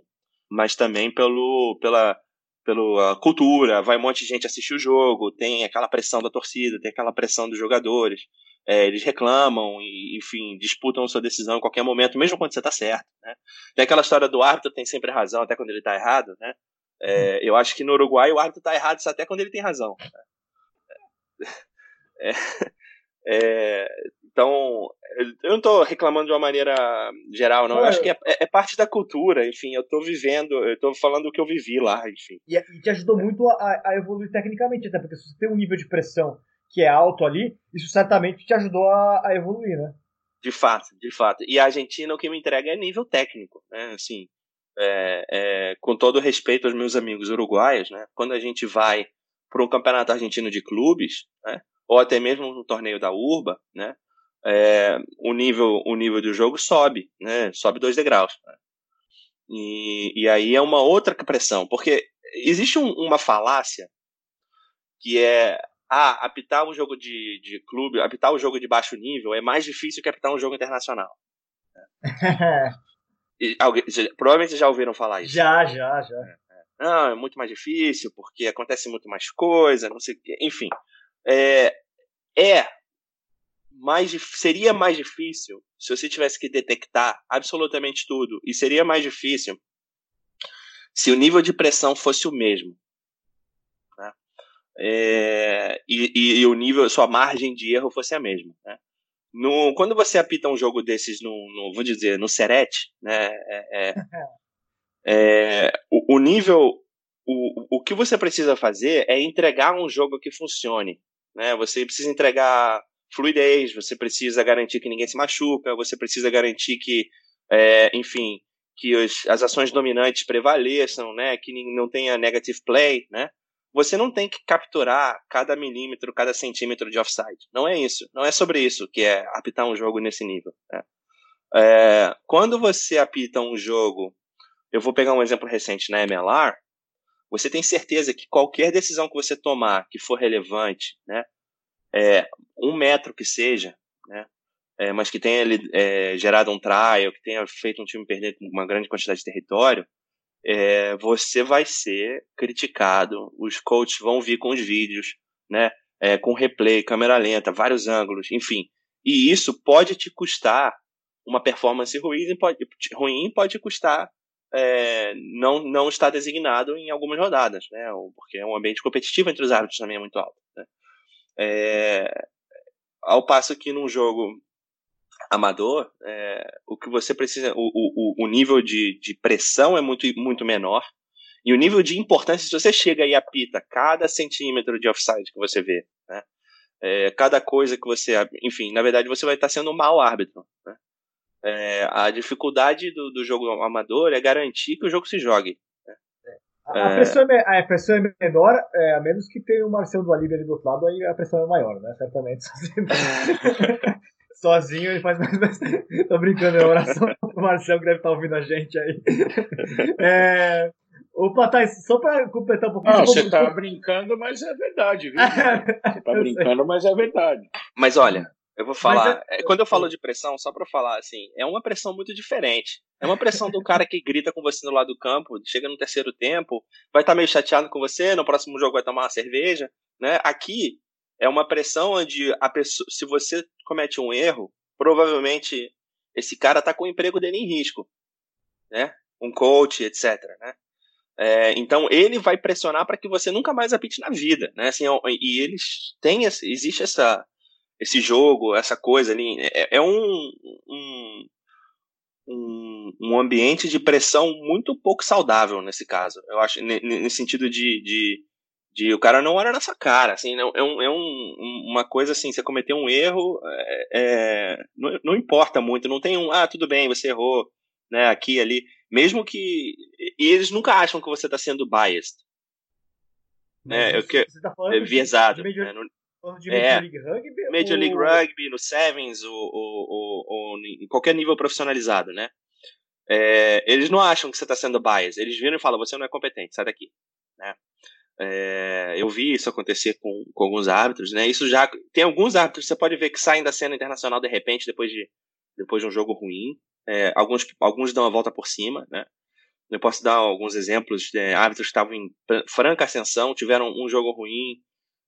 Speaker 6: mas também pelo, pela, pela cultura, vai um monte de gente assistir o jogo, tem aquela pressão da torcida, tem aquela pressão dos jogadores é, eles reclamam e, enfim, disputam sua decisão em qualquer momento, mesmo quando você está certo. Né? Tem aquela história do árbitro tem sempre razão, até quando ele está errado. Né? É, eu acho que no Uruguai o árbitro está errado até quando ele tem razão. Né? É, [LAUGHS] é, então, eu não estou reclamando de uma maneira geral, não. Eu acho que é, é, é parte da cultura, enfim. Eu estou vivendo, eu estou falando o que eu vivi lá, enfim.
Speaker 2: E, e te ajudou muito a, a, evoluir tecnicamente, até porque se você tem um nível de pressão que é alto ali, isso certamente te ajudou a, a evoluir, né?
Speaker 6: De fato, de fato. E a Argentina o que me entrega é nível técnico, né? Assim, é, é, com todo respeito aos meus amigos uruguaios, né? Quando a gente vai para um campeonato argentino de clubes, né? Ou até mesmo no torneio da Urba, né? É, o nível o nível do jogo sobe, né? Sobe dois degraus. Né? E, e aí é uma outra pressão, porque existe um, uma falácia que é ah, apitar um jogo de, de clube, apitar um jogo de baixo nível é mais difícil que apitar um jogo internacional. [LAUGHS] e, alguém, provavelmente já ouviram falar isso.
Speaker 2: Já, já, já. É,
Speaker 6: é. Não, é muito mais difícil, porque acontece muito mais coisa, não sei o quê. Enfim. É, é mais, seria mais difícil se você tivesse que detectar absolutamente tudo. E seria mais difícil se o nível de pressão fosse o mesmo. É, e, e, e, o nível, sua margem de erro fosse a mesma. Né? No, quando você apita um jogo desses no, no vou dizer, no Serete, né, é, é, [LAUGHS] é, o, o, nível, o, o que você precisa fazer é entregar um jogo que funcione. Né? Você precisa entregar fluidez, você precisa garantir que ninguém se machuca, você precisa garantir que, é, enfim, que os, as ações dominantes prevaleçam, né, que não tenha negative play, né? Você não tem que capturar cada milímetro, cada centímetro de offside. Não é isso. Não é sobre isso que é apitar um jogo nesse nível. Né? É, quando você apita um jogo, eu vou pegar um exemplo recente na MLR, você tem certeza que qualquer decisão que você tomar que for relevante, né, é, um metro que seja, né, é, mas que tenha é, gerado um trial, que tenha feito um time perder uma grande quantidade de território, é, você vai ser criticado. Os coaches vão vir com os vídeos, né, é, com replay, câmera lenta, vários ângulos, enfim. E isso pode te custar uma performance ruim, pode, ruim pode custar é, não, não estar designado em algumas rodadas, né? Porque é um ambiente competitivo entre os árbitros também é muito alto. Né? É, ao passo que num jogo amador, é, o que você precisa, o, o, o nível de, de pressão é muito, muito menor. E o nível de importância, se você chega e apita cada centímetro de offside que você vê, né? É, cada coisa que você. Enfim, na verdade você vai estar sendo um mau árbitro. Né? É, a dificuldade do, do jogo amador é garantir que o jogo se jogue.
Speaker 2: A, a, é. pressão é, a pressão é menor, é, a menos que tenha o Marcelo do Alívio ali do outro lado, aí a pressão é maior, né? Certamente. [LAUGHS] Sozinho ele faz mais. [LAUGHS] Tô brincando, é oração [LAUGHS] pro Marcelo que deve estar tá ouvindo a gente aí. [LAUGHS] É... Opa, Thais, só para completar um pouquinho.
Speaker 3: Não, você está brincando, mas é verdade, viu? Você está brincando, mas é verdade.
Speaker 6: Mas olha, eu vou falar. É, quando eu falo de pressão, só para falar assim, é uma pressão muito diferente. É uma pressão do cara que grita com você no lado do campo, chega no terceiro tempo, vai estar tá meio chateado com você, no próximo jogo vai tomar uma cerveja, né? Aqui é uma pressão onde a pessoa, se você comete um erro, provavelmente esse cara está com o emprego dele em risco, né? Um coach, etc. Né? É, então ele vai pressionar para que você nunca mais apite na vida, né? Assim, é e eles têm existe essa esse jogo, essa coisa ali. É, é um, um, um, um, ambiente de pressão muito pouco saudável nesse caso. Eu acho, nesse sentido de, de, de o cara não olha na sua cara. Assim, não, é, um, é um, uma coisa assim, você cometeu um erro, é, é, não, não importa muito, não tem um, ah, tudo bem, você errou, né, aqui ali. Mesmo que. E eles nunca acham que você está sendo biased. Né, eu que, tá é, viesado. De, né,
Speaker 2: de é. Major League Rugby?
Speaker 6: Major League Rugby, no Sevens, ou, ou, ou, ou, em qualquer nível profissionalizado, né? É, eles não acham que você está sendo bias. Eles viram e falam, você não é competente, sai daqui. Né? É, eu vi isso acontecer com, com alguns árbitros, né? Isso já tem alguns árbitros você pode ver que saem da cena internacional de repente depois de, depois de um jogo ruim. É, alguns, alguns dão a volta por cima, né? Eu posso dar alguns exemplos de árbitros que estavam em franca ascensão, tiveram um jogo ruim,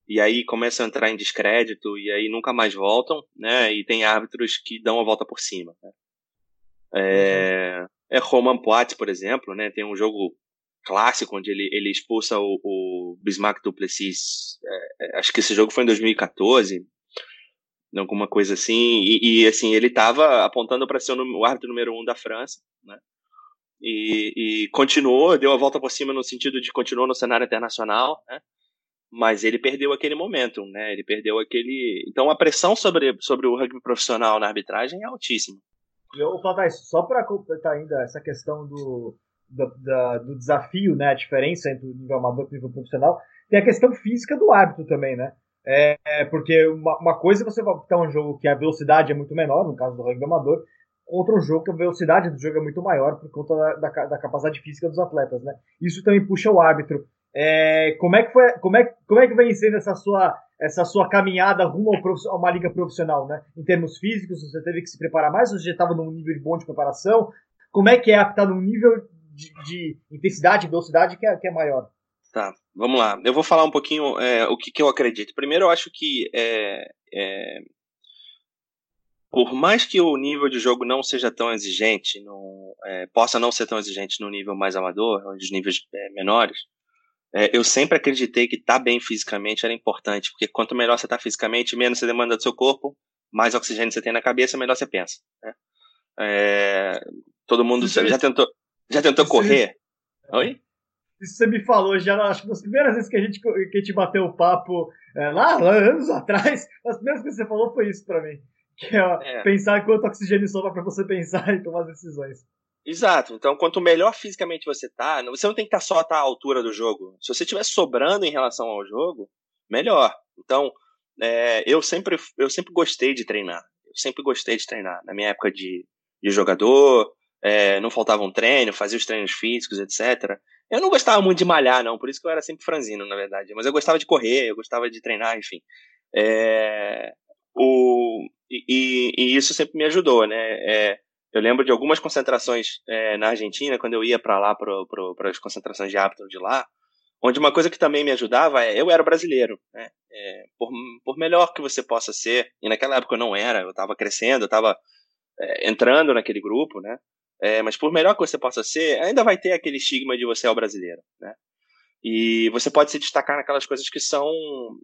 Speaker 6: e aí começam a entrar em descrédito e aí nunca mais voltam, né? E tem árbitros que dão a volta por cima. Né? É, é Roman Poit, por exemplo, né? Tem um jogo clássico onde ele, ele expulsa o, o Bismarck Duplessis. É, é acho que esse jogo foi em 2014, alguma coisa assim. E, e assim ele estava apontando para ser o, o árbitro número um da França, né? E, e, continuou, deu a volta por cima no sentido de continuou no cenário internacional, né? mas ele perdeu aquele momento, né? Ele perdeu aquele. Então a pressão sobre, sobre o rugby profissional na arbitragem é altíssima.
Speaker 2: Eu, Patais, só para completar ainda essa questão do, do, da, do, desafio, né? A diferença entre o nível amador e o nível profissional, tem a questão física do árbitro também, né? É, porque uma, uma coisa é você vai ter um jogo que a velocidade é muito menor, no caso do rugby amador, contra um jogo que a velocidade do jogo é muito maior por conta da, da, da capacidade física dos atletas, né? Isso também puxa o árbitro. É, como é que foi, como é, como é que vem sendo essa sua essa sua caminhada rumo a uma liga profissional, né? Em termos físicos, você teve que se preparar mais, você já estava num nível bom de preparação. Como é que é estar num nível de, de intensidade, velocidade que é, que é maior?
Speaker 6: Tá, vamos lá. Eu vou falar um pouquinho é, o que, que, eu acredito. Primeiro, eu acho que é, é, por mais que o nível de jogo não seja tão exigente, não, é, possa não ser tão exigente no nível mais amador, nos níveis é, menores, é, eu sempre acreditei que estar tá bem fisicamente era importante, porque quanto melhor você está fisicamente, menos você demanda do seu corpo, mais oxigênio você tem na cabeça, melhor você pensa. Né? É, todo mundo já tentou, já tentou correr? Oi?
Speaker 2: Isso você me falou já, acho que nas primeiras vezes que a gente, que a gente bateu o papo, é, lá, lá, anos [LAUGHS] atrás, as primeiras coisas que você falou foi isso para mim. Que é, é. pensar quanto oxigênio sobra para você pensar [LAUGHS] e tomar decisões.
Speaker 6: Exato. Então, quanto melhor fisicamente você tá, você não tem que estar tá só tá à altura do jogo. Se você estiver sobrando em relação ao jogo, melhor. Então, é, eu sempre eu sempre gostei de treinar. Eu sempre gostei de treinar. Na minha época de, de jogador, é, não faltava um treino, fazia os treinos físicos, etc. Eu não gostava muito de malhar, não, por isso que eu era sempre franzino, na verdade. Mas eu gostava de correr, eu gostava de treinar, enfim. É, o, e, e, isso sempre me ajudou, né? É, eu lembro de algumas concentrações é, na Argentina, quando eu ia para lá, para as concentrações de árbitro de lá, onde uma coisa que também me ajudava é, eu era brasileiro, né? É, por, por melhor que você possa ser, e naquela época eu não era, eu estava crescendo, eu estava é, entrando naquele grupo, né? É, mas por melhor que você possa ser, ainda vai ter aquele estigma de você é o brasileiro, né? E você pode se destacar naquelas coisas que são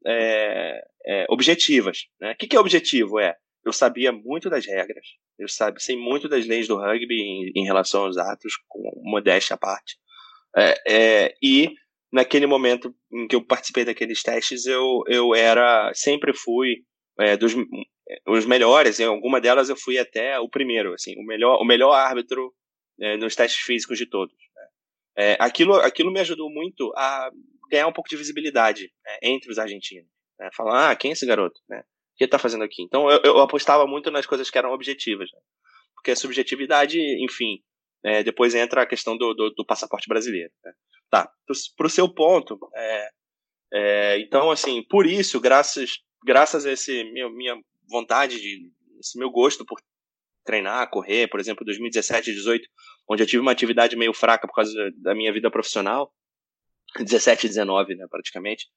Speaker 6: é, é, objetivas. Né? O que, que é objetivo? É eu sabia muito das regras, eu sabe, sei muito das leis do rugby em, em relação aos atos, com modéstia à parte. É, é, e naquele momento em que eu participei daqueles testes, eu, eu era, sempre fui é, dos os melhores, em alguma delas eu fui até o primeiro, assim, o melhor, o melhor árbitro é, nos testes físicos de todos. Né? É, aquilo, aquilo me ajudou muito a ganhar um pouco de visibilidade né, entre os argentinos. Né? Falar, ah, quem é esse garoto? Né? que ele tá fazendo aqui? Então eu, eu apostava muito nas coisas que eram objetivas, né? porque a subjetividade, enfim, é, depois entra a questão do, do, do passaporte brasileiro. Né? Tá, para o seu ponto, é, é, então assim, por isso, graças, graças a esse meu, minha vontade de, esse meu gosto por treinar, correr, por exemplo, 2017 e 2018, onde eu tive uma atividade meio fraca por causa da minha vida profissional, 17 e 19, né, praticamente,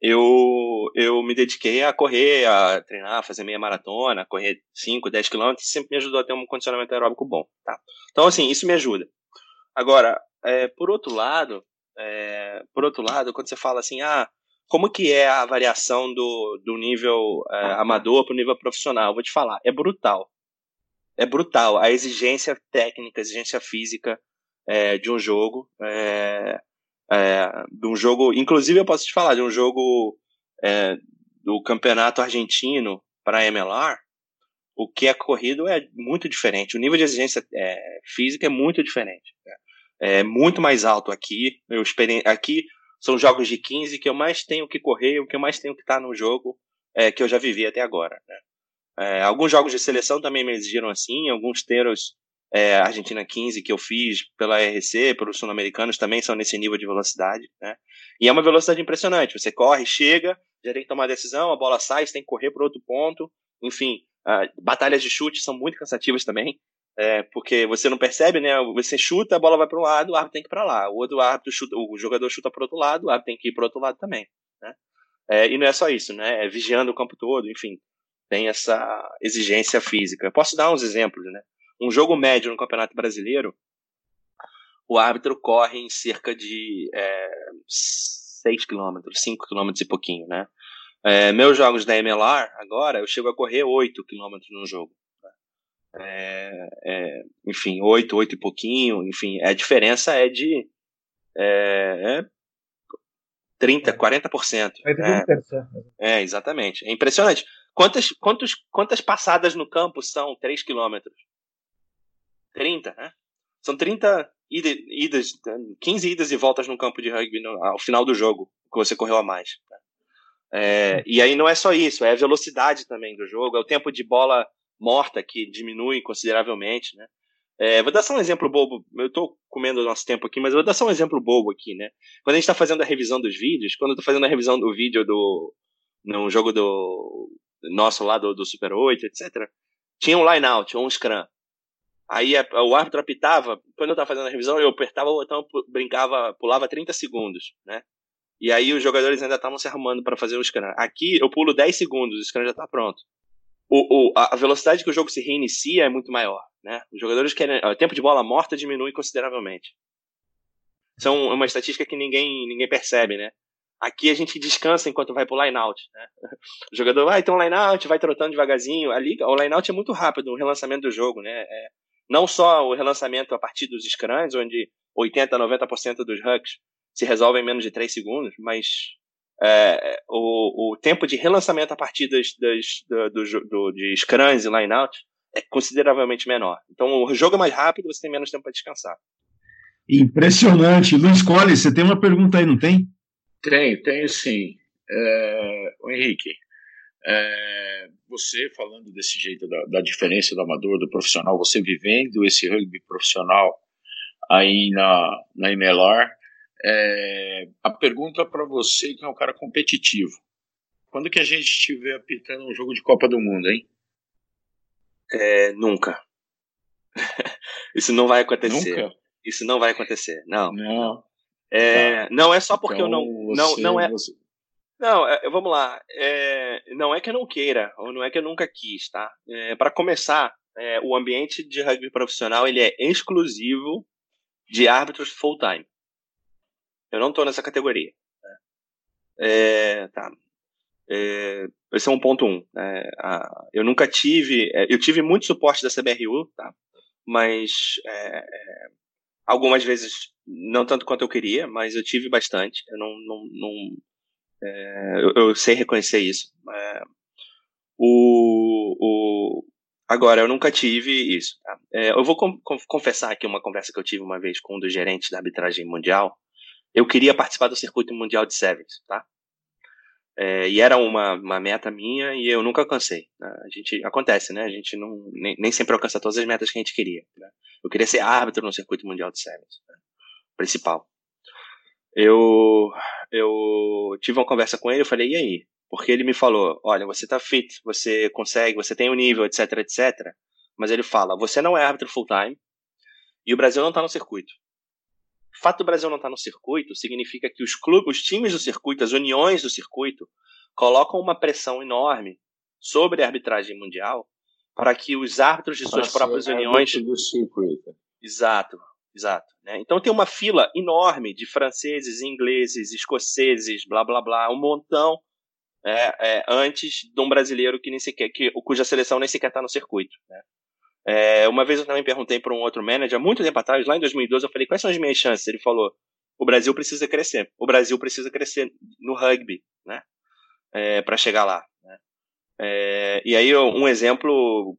Speaker 6: eu, eu me dediquei a correr, a treinar, a fazer meia maratona, correr 5, 10 quilômetros, sempre me ajudou a ter um condicionamento aeróbico bom, tá? Então, assim, isso me ajuda. Agora, é, por outro lado, é, por outro lado, quando você fala assim, ah, como que é a variação do, do nível é, amador para o nível profissional? Vou te falar, é brutal. É brutal. A exigência técnica, a exigência física é, de um jogo. É, é, de um jogo, inclusive eu posso te falar, de um jogo é, do campeonato argentino para MLR, o que é corrido é muito diferente. O nível de exigência é, física é muito diferente. Né? É muito mais alto aqui. Eu experi... Aqui são jogos de 15 que eu mais tenho que correr, o que eu mais tenho que estar no jogo é, que eu já vivi até agora. Né? É, alguns jogos de seleção também me exigiram assim, alguns teros é, Argentina 15 que eu fiz pela RC, pelos sul-americanos, também são nesse nível de velocidade, né? E é uma velocidade impressionante. Você corre, chega, já tem que tomar decisão, a bola sai, você tem que correr para outro ponto. Enfim, batalhas de chute são muito cansativas também, é, porque você não percebe, né? Você chuta, a bola vai para um lado, o árbitro tem que ir para lá. O outro árbitro chuta, o jogador chuta para outro lado, o árbitro tem que ir para outro lado também, né? É, e não é só isso, né? É vigiando o campo todo, enfim, tem essa exigência física. Eu posso dar uns exemplos, né? um jogo médio no Campeonato Brasileiro, o árbitro corre em cerca de é, 6 km, 5 km e pouquinho, né? É, meus jogos da MLR, agora, eu chego a correr 8 km no jogo. Né? É, é, enfim, 8, 8 e pouquinho, enfim, a diferença é de é, 30, 40%. É, é, exatamente. É impressionante. Quantas, quantos, quantas passadas no campo são 3 quilômetros? 30, né? São 30 idas, 15 idas e voltas no campo de rugby no, ao final do jogo, que você correu a mais. Né? É, e aí não é só isso, é a velocidade também do jogo, é o tempo de bola morta que diminui consideravelmente, né? É, vou dar só um exemplo bobo. Eu estou comendo nosso tempo aqui, mas vou dar só um exemplo bobo aqui, né? Quando a gente está fazendo a revisão dos vídeos, quando eu estou fazendo a revisão do vídeo do no jogo do nosso lá do, do Super 8, etc. Tinha um line out, ou um scrum. Aí a, o árbitro apitava, quando eu estava fazendo a revisão, eu apertava o botão, brincava, pulava 30 segundos, né? E aí os jogadores ainda estavam se arrumando para fazer o scrum. Aqui eu pulo 10 segundos, o scrum já está pronto. O, o, a velocidade que o jogo se reinicia é muito maior. Né? Os jogadores querem. O tempo de bola morta diminui consideravelmente. São uma estatística que ninguém, ninguém percebe, né? Aqui a gente descansa enquanto vai pro line out. Né? [LAUGHS] O jogador vai ter um line out, vai trotando devagarzinho. Ali, o line out é muito rápido, o relançamento do jogo, né? É, não só o relançamento a partir dos scrums, onde 80, 90% dos hucks se resolvem em menos de 3 segundos, mas é, o, o tempo de relançamento a partir das, das, do, do, do, de scrums e line out é consideravelmente menor. Então o jogo é mais rápido, você tem menos tempo para descansar.
Speaker 1: Impressionante. Luiz Collins, você tem uma pergunta aí, não tem?
Speaker 3: Tenho, tenho sim. É, o Henrique, é, você falando desse jeito da, da, diferença do amador, do profissional, você vivendo esse rugby profissional aí na, na MLR, é, a pergunta para você que é um cara competitivo. Quando que a gente estiver apitando um jogo de Copa do Mundo, hein?
Speaker 6: É, nunca. [LAUGHS] Isso não vai acontecer. Nunca? Isso não vai acontecer. Não.
Speaker 3: Não.
Speaker 6: É, tá. Não é só porque então, eu não. Você, não, não é. Você... Não, é, vamos lá. É, não é que eu não queira, ou não é que eu nunca quis, tá? É, Para começar, é, o ambiente de rugby profissional ele é exclusivo de árbitros full-time. Eu não estou nessa categoria. Né? É, tá. É, esse é um ponto um. É, a, eu nunca tive. É, eu tive muito suporte da CBRU, tá? Mas é, é, algumas vezes não tanto quanto eu queria, mas eu tive bastante. Eu não, não, não é, eu, eu, sei reconhecer isso. o, o, agora, eu nunca tive isso. Tá? eu vou com, confessar aqui uma conversa que eu tive uma vez com um dos gerentes da arbitragem mundial. Eu queria participar do circuito mundial de sevens, tá? É, e era uma, uma meta minha e eu nunca alcancei. Né? A gente acontece, né? A gente não nem, nem, sempre alcança todas as metas que a gente queria. Né? Eu queria ser árbitro no circuito mundial de séries, né? principal. Eu eu tive uma conversa com ele, eu falei e aí? Porque ele me falou, olha, você tá fit, você consegue, você tem o um nível, etc, etc. Mas ele fala, você não é árbitro full time e o Brasil não está no circuito. O fato do Brasil não estar tá no circuito significa que os clubes, os times do circuito, as uniões do circuito, colocam uma pressão enorme sobre a arbitragem mundial para que os árbitros de suas próprias uniões.
Speaker 3: Do circuito.
Speaker 6: Exato, exato. Né? Então tem uma fila enorme de franceses, ingleses, escoceses, blá blá blá, um montão é, é, antes de um brasileiro que nem sequer, que, cuja seleção nem sequer está no circuito. Né? É, uma vez eu também perguntei para um outro manager, muito tempo atrás, lá em 2012, eu falei, quais são as minhas chances? Ele falou, o Brasil precisa crescer. O Brasil precisa crescer no rugby, né? É, para chegar lá. Né? É, e aí, um exemplo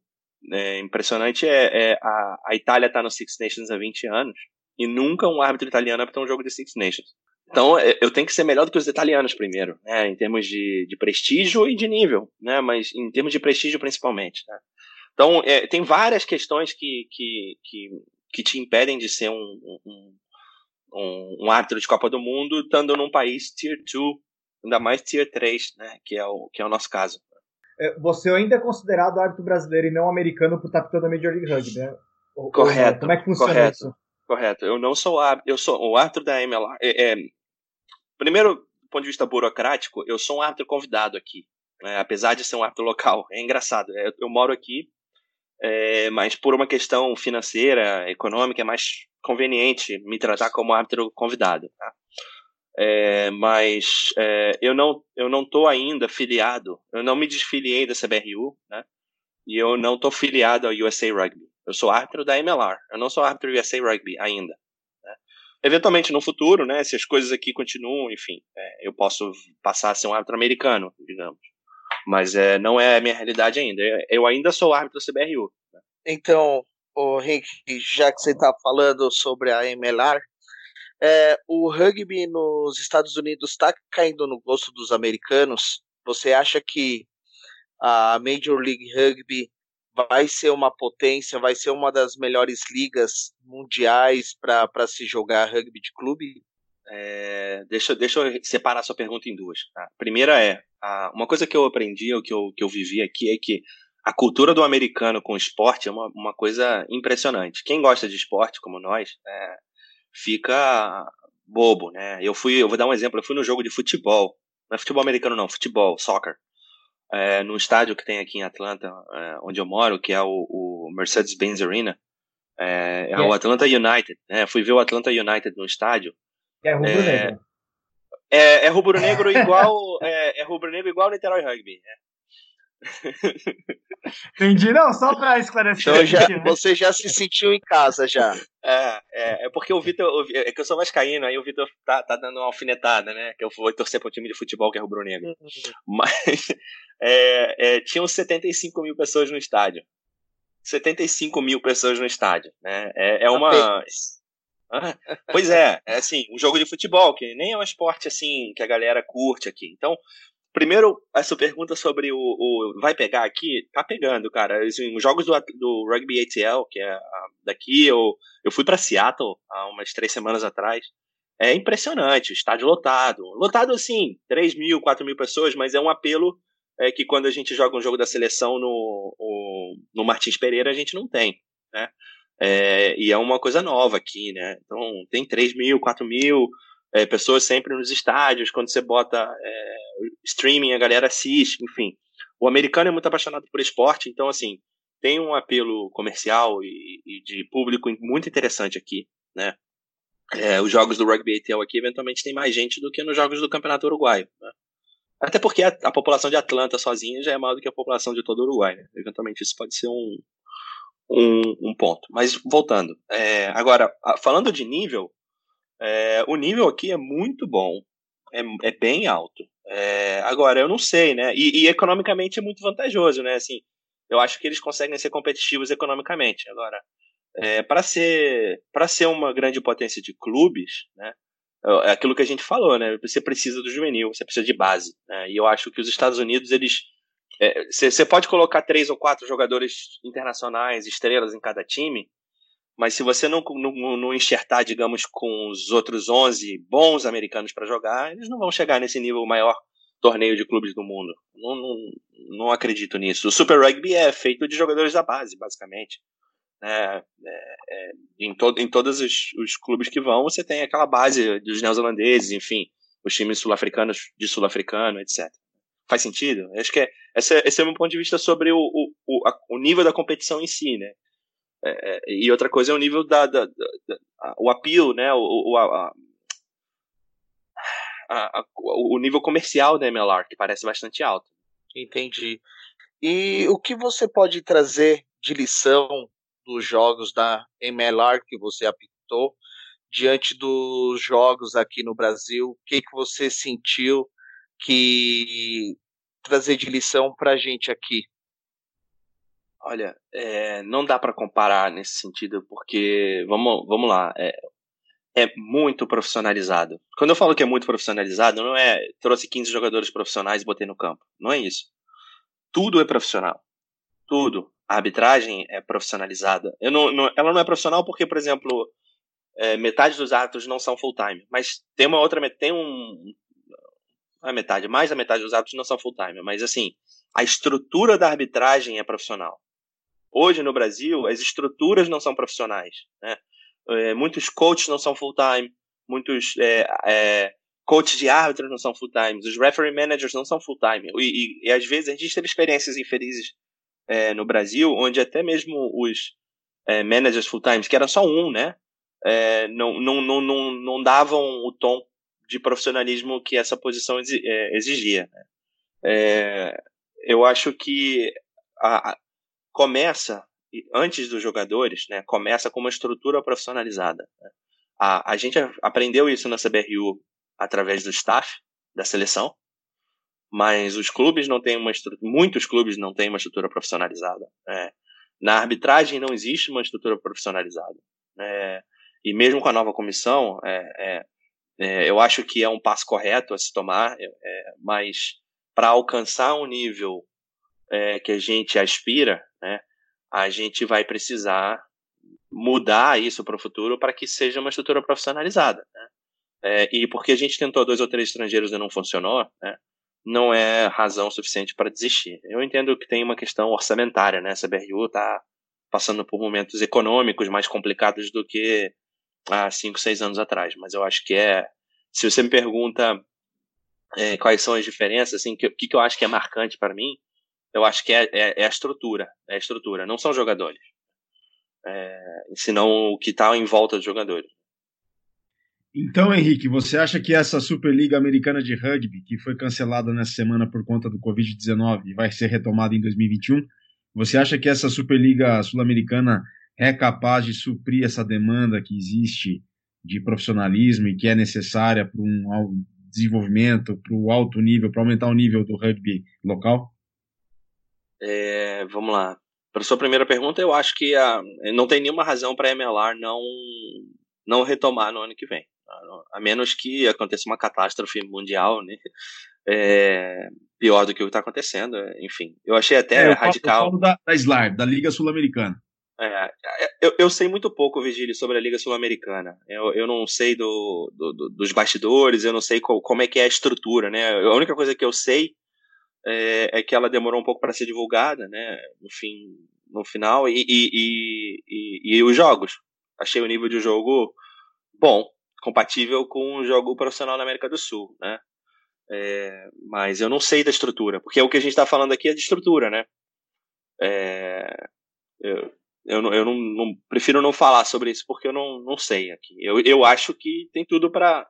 Speaker 6: é, impressionante é, é, a, a Itália está no Six Nations há 20 anos e nunca um árbitro italiano apitou um jogo de Six Nations. Então, é, eu tenho que ser melhor do que os italianos primeiro, né? em termos de, de prestígio e de nível, né? mas em termos de prestígio principalmente. Né? Então, é, tem várias questões que, que, que, que, te impedem de ser um, um, um, um árbitro de Copa do Mundo estando num país Tier 2, ainda mais Tier 3, né, que, é o, que é o nosso caso.
Speaker 2: É, você ainda é considerado árbitro brasileiro e não americano por estar pitando a Major League Rugby, né?
Speaker 6: Correto.
Speaker 2: Como é que funciona
Speaker 6: correto,
Speaker 2: isso?
Speaker 6: Correto. Eu não sou árbitro, eu sou o árbitro da MLR. É, é, primeiro, do ponto de vista burocrático, eu sou um árbitro convidado aqui, né, apesar de ser um árbitro local. É engraçado. É, eu moro aqui, é, mas por uma questão financeira, econômica, é mais conveniente me tratar como árbitro convidado. Tá? É, mas é, eu não eu não estou ainda filiado, eu não me desfiliei da CBRU, né? E eu não estou filiado ao USA Rugby. Eu sou árbitro da MLR, eu não sou árbitro USA Rugby ainda. Né? eventualmente no futuro, né, se as coisas aqui continuam, enfim, é, eu posso passar a ser um árbitro americano, digamos. Mas é, não é a minha realidade ainda. Eu ainda sou árbitro CBRU. Né?
Speaker 5: Então, o Henrique, já que você está falando sobre a MLR, é, o rugby nos Estados Unidos está caindo no gosto dos americanos. Você acha que a Major League Rugby vai ser uma potência, vai ser uma das melhores ligas mundiais para se jogar rugby de clube?
Speaker 6: É, deixa, deixa eu separar sua pergunta em duas. Tá? A primeira é: a, uma coisa que eu aprendi, ou que eu, que eu vivi aqui, é que a cultura do americano com esporte é uma, uma coisa impressionante. Quem gosta de esporte, como nós, é, fica bobo, né? Eu fui, eu vou dar um exemplo, eu fui no jogo de futebol, não é futebol americano não, futebol, soccer, é, no estádio que tem aqui em Atlanta, é, onde eu moro, que é o, o Mercedes-Benz Arena, é, é, o Atlanta United, né? Fui ver o Atlanta United no estádio.
Speaker 2: É rubro-negro.
Speaker 6: É, é, é rubro-negro [LAUGHS] igual, é, é rubro-negro igual o Niterói Rugby, né?
Speaker 2: Entendi, não, só pra esclarecer.
Speaker 5: Então já, né? Você já se sentiu em casa já.
Speaker 6: É, é, é porque o Vitor. É que eu sou vascaíno, aí o Vitor tá, tá dando uma alfinetada, né? Que eu vou torcer pro time de futebol que é rubro-negro. Uhum. Mas [LAUGHS] é, é, tinham 75 mil pessoas no estádio. 75 mil pessoas no estádio, né? É, é uma. [LAUGHS] pois é, é assim, um jogo de futebol, que nem é um esporte assim que a galera curte aqui. Então, Primeiro, essa pergunta sobre o, o, Vai pegar aqui, tá pegando, cara. Assim, os jogos do, do Rugby ATL, que é daqui, eu, eu fui para Seattle há umas três semanas atrás. É impressionante, estádio lotado. Lotado assim, 3 mil, 4 mil pessoas, mas é um apelo é, que quando a gente joga um jogo da seleção no, o, no Martins Pereira, a gente não tem, né? É, e é uma coisa nova aqui, né? Então, tem 3 mil, 4 mil é, pessoas sempre nos estádios, quando você bota é, streaming, a galera assiste, enfim. O americano é muito apaixonado por esporte, então, assim, tem um apelo comercial e, e de público muito interessante aqui, né? É, os jogos do Rugby ATL aqui, eventualmente, tem mais gente do que nos jogos do Campeonato Uruguaio, né? Até porque a, a, população de Atlanta sozinha já é maior do que a população de todo o Uruguai, né? Eventualmente isso pode ser um, um, um ponto. Mas voltando, é, agora, falando de nível, é, o nível aqui é muito bom, é, é bem alto. É, agora, eu não sei, né? E, e, economicamente é muito vantajoso, né? Assim, eu acho que eles conseguem ser competitivos economicamente. Agora, é, para ser para ser uma grande potência de clubes, né? É, é aquilo que a gente falou, né? Você precisa do juvenil, você precisa de base. Né? E eu acho que os Estados Unidos, eles. Você é, pode colocar três ou quatro jogadores internacionais, estrelas em cada time, mas se você não, não, não enxertar, digamos, com os outros 11 bons americanos para jogar, eles não vão chegar nesse nível maior torneio de clubes do mundo. Não, não, não acredito nisso. O Super Rugby é feito de jogadores da base, basicamente. É, é, é, em, to, em todos os, os, clubes que vão, você tem aquela base dos neozelandeses, enfim, os times sul-africanos de sul-africano, etc. Faz sentido? Acho que é, esse, é, esse é o meu ponto de vista sobre o, o, o, a, o nível da competição em si, né? É, é, e outra coisa é o nível da, da, da, da o appeal, né? O, o, a, a, o nível comercial da MLR, que parece bastante alto.
Speaker 5: Entendi. E o que você pode trazer de lição dos jogos da MLR que você apitou diante dos jogos aqui no Brasil? O que, que você sentiu que trazer de lição para a gente aqui?
Speaker 6: Olha, é, não dá para comparar nesse sentido, porque, vamos, vamos lá, é, é, muito profissionalizado. Quando eu falo que é muito profissionalizado, não é trouxe 15 jogadores profissionais e botei no campo. Não é isso. Tudo é profissional. Tudo. A arbitragem é profissionalizada. Não, não, ela não é profissional porque, por exemplo, é, metade dos árbitros não são full-time, mas tem uma outra, tem um, é metade, mais da metade dos árbitros não são full-time, mas assim, a estrutura da arbitragem é profissional. Hoje no Brasil, as estruturas não são profissionais. Né? É, muitos coaches não são full-time, muitos é, é, coaches de árbitros não são full-time, os referee managers não são full-time. E, e, e, às vezes a gente teve experiências infelizes é, no Brasil, onde até mesmo os é, managers full-time, que era só um, né? É, não, não, não, não, não davam o tom de profissionalismo que essa posição exigia. Né? eu acho que a, começa, antes dos jogadores, né, começa com uma estrutura profissionalizada. Né? A, a gente aprendeu isso na CBRU através do staff da seleção, mas os clubes não têm uma estrutura, muitos clubes não têm uma estrutura profissionalizada. É, na arbitragem não existe uma estrutura profissionalizada. É, e mesmo com a nova comissão, é, é, é eu acho que é um passo correto a se tomar, é, é, mas para alcançar um nível que a gente aspira, né, a gente vai precisar mudar isso para o futuro para que seja uma estrutura profissionalizada. Né? e porque a gente tentou dois ou três estrangeiros e não funcionou, né, não é razão suficiente para desistir. Eu entendo que tem uma questão orçamentária, né? Essa BRU está passando por momentos econômicos mais complicados do que há cinco, seis anos atrás. Mas eu acho que é. Se você me pergunta é, quais são as diferenças, assim, o que, que, eu acho que é marcante para mim, eu acho que é, é, é, a estrutura. É a estrutura. Não são jogadores. É, senão o que está em volta dos jogadores.
Speaker 1: Então, Henrique, você acha que essa Superliga Americana de Rugby, que foi cancelada nessa semana por conta do Covid-19 e vai ser retomada em 2021, você acha que essa Superliga Sul-Americana é capaz de suprir essa demanda que existe de profissionalismo e que é necessária para um desenvolvimento, para o alto nível, para aumentar o nível do rugby local?
Speaker 6: É, vamos lá. Para sua primeira pergunta, eu acho que a, não tem nenhuma razão para a MLR não, não retomar no ano que vem a menos que aconteça uma catástrofe mundial, né? É, pior do que o que está acontecendo, enfim. Eu achei até é, eu radical.
Speaker 1: Da, da SLAR, da Liga Sul-Americana.
Speaker 6: É, é, eu, eu, sei muito pouco, Vigílio, sobre a Liga Sul-Americana. Eu, eu não sei do, do, do, dos bastidores, eu não sei como é que é a estrutura, né? A única coisa que eu sei é, é que ela demorou um pouco para ser divulgada, né? No fim, no final e, e, e, e, e os jogos. Achei o nível de jogo bom, compatível com um jogo profissional na América do Sul, né? É, mas eu não sei da estrutura, porque o que a gente está falando aqui é de estrutura, né? É, eu eu, não, eu não, não, prefiro não falar sobre isso porque eu não, não sei aqui. Eu, eu acho que tem tudo para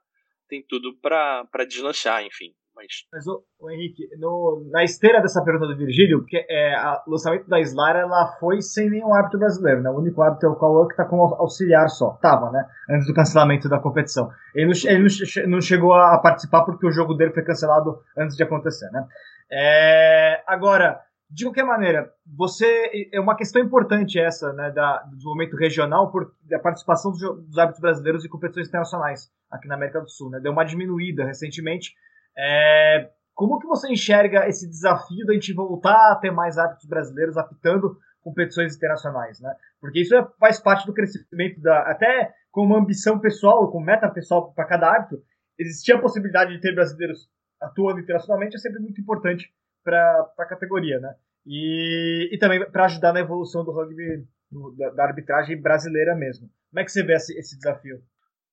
Speaker 6: tem tudo para deslanchar, enfim. Mas,
Speaker 2: mas o, o Henrique, no, na esteira dessa pergunta do Virgílio, porque é, o lançamento da Slar ela foi sem nenhum árbitro brasileiro, né? O único árbitro é o Cauã que está como auxiliar só. Tava, né? Antes do cancelamento da competição. Ele não, ele não, não chegou a participar porque o jogo dele foi cancelado antes de acontecer, né? É, agora, de qualquer maneira, você é uma questão importante essa, né, da, do desenvolvimento regional, por, da participação dos, dos árbitros brasileiros em competições internacionais aqui na América do Sul, né? Deu uma diminuída recentemente é, como que você enxerga esse desafio da gente voltar a ter mais árbitros brasileiros apitando competições internacionais, né? Porque isso é, faz parte do crescimento da até com uma ambição pessoal, com meta pessoal para cada árbitro, existia a possibilidade de ter brasileiros atuando internacionalmente é sempre muito importante para a categoria, né? E, e também para ajudar na evolução do rugby do, da, da, arbitragem brasileira mesmo. Como é que você vê esse, esse desafio?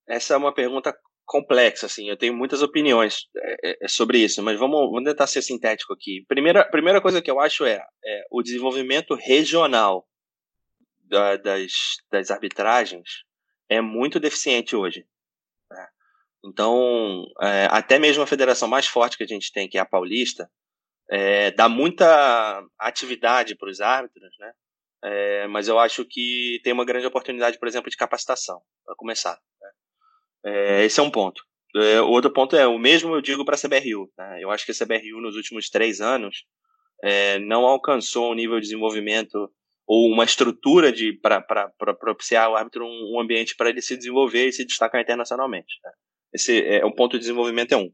Speaker 6: Essa é uma pergunta complexa, assim. Eu tenho muitas opiniões é, é, é, sobre isso, mas vamos, vamos tentar ser sintético aqui. Primeira, primeira coisa que eu acho é, é o desenvolvimento regional da, das, das arbitragens é muito deficiente hoje. Né? Então, é, até mesmo a federação mais forte que a gente tem, que é a Paulista, é, dá muita atividade para os árbitros, né? É, mas eu acho que tem uma grande oportunidade, por exemplo, de capacitação, para começar. Né? É, esse é um ponto. É, outro ponto é o mesmo eu digo para a CBRU. Né? Eu acho que a CBRU nos últimos três anos é, não alcançou um nível de desenvolvimento ou uma estrutura de para propiciar ao árbitro um, um ambiente para ele se desenvolver e se destacar internacionalmente. Né? Esse é um ponto de desenvolvimento é um.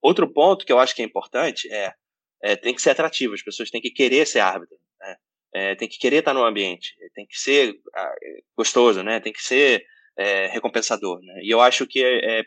Speaker 6: Outro ponto que eu acho que é importante é, é tem que ser atrativo. As pessoas têm que querer ser árbitro. Né? É, tem que querer estar no ambiente. Tem que ser ah, gostoso, né? Tem que ser é, recompensador. Né? E eu acho que é,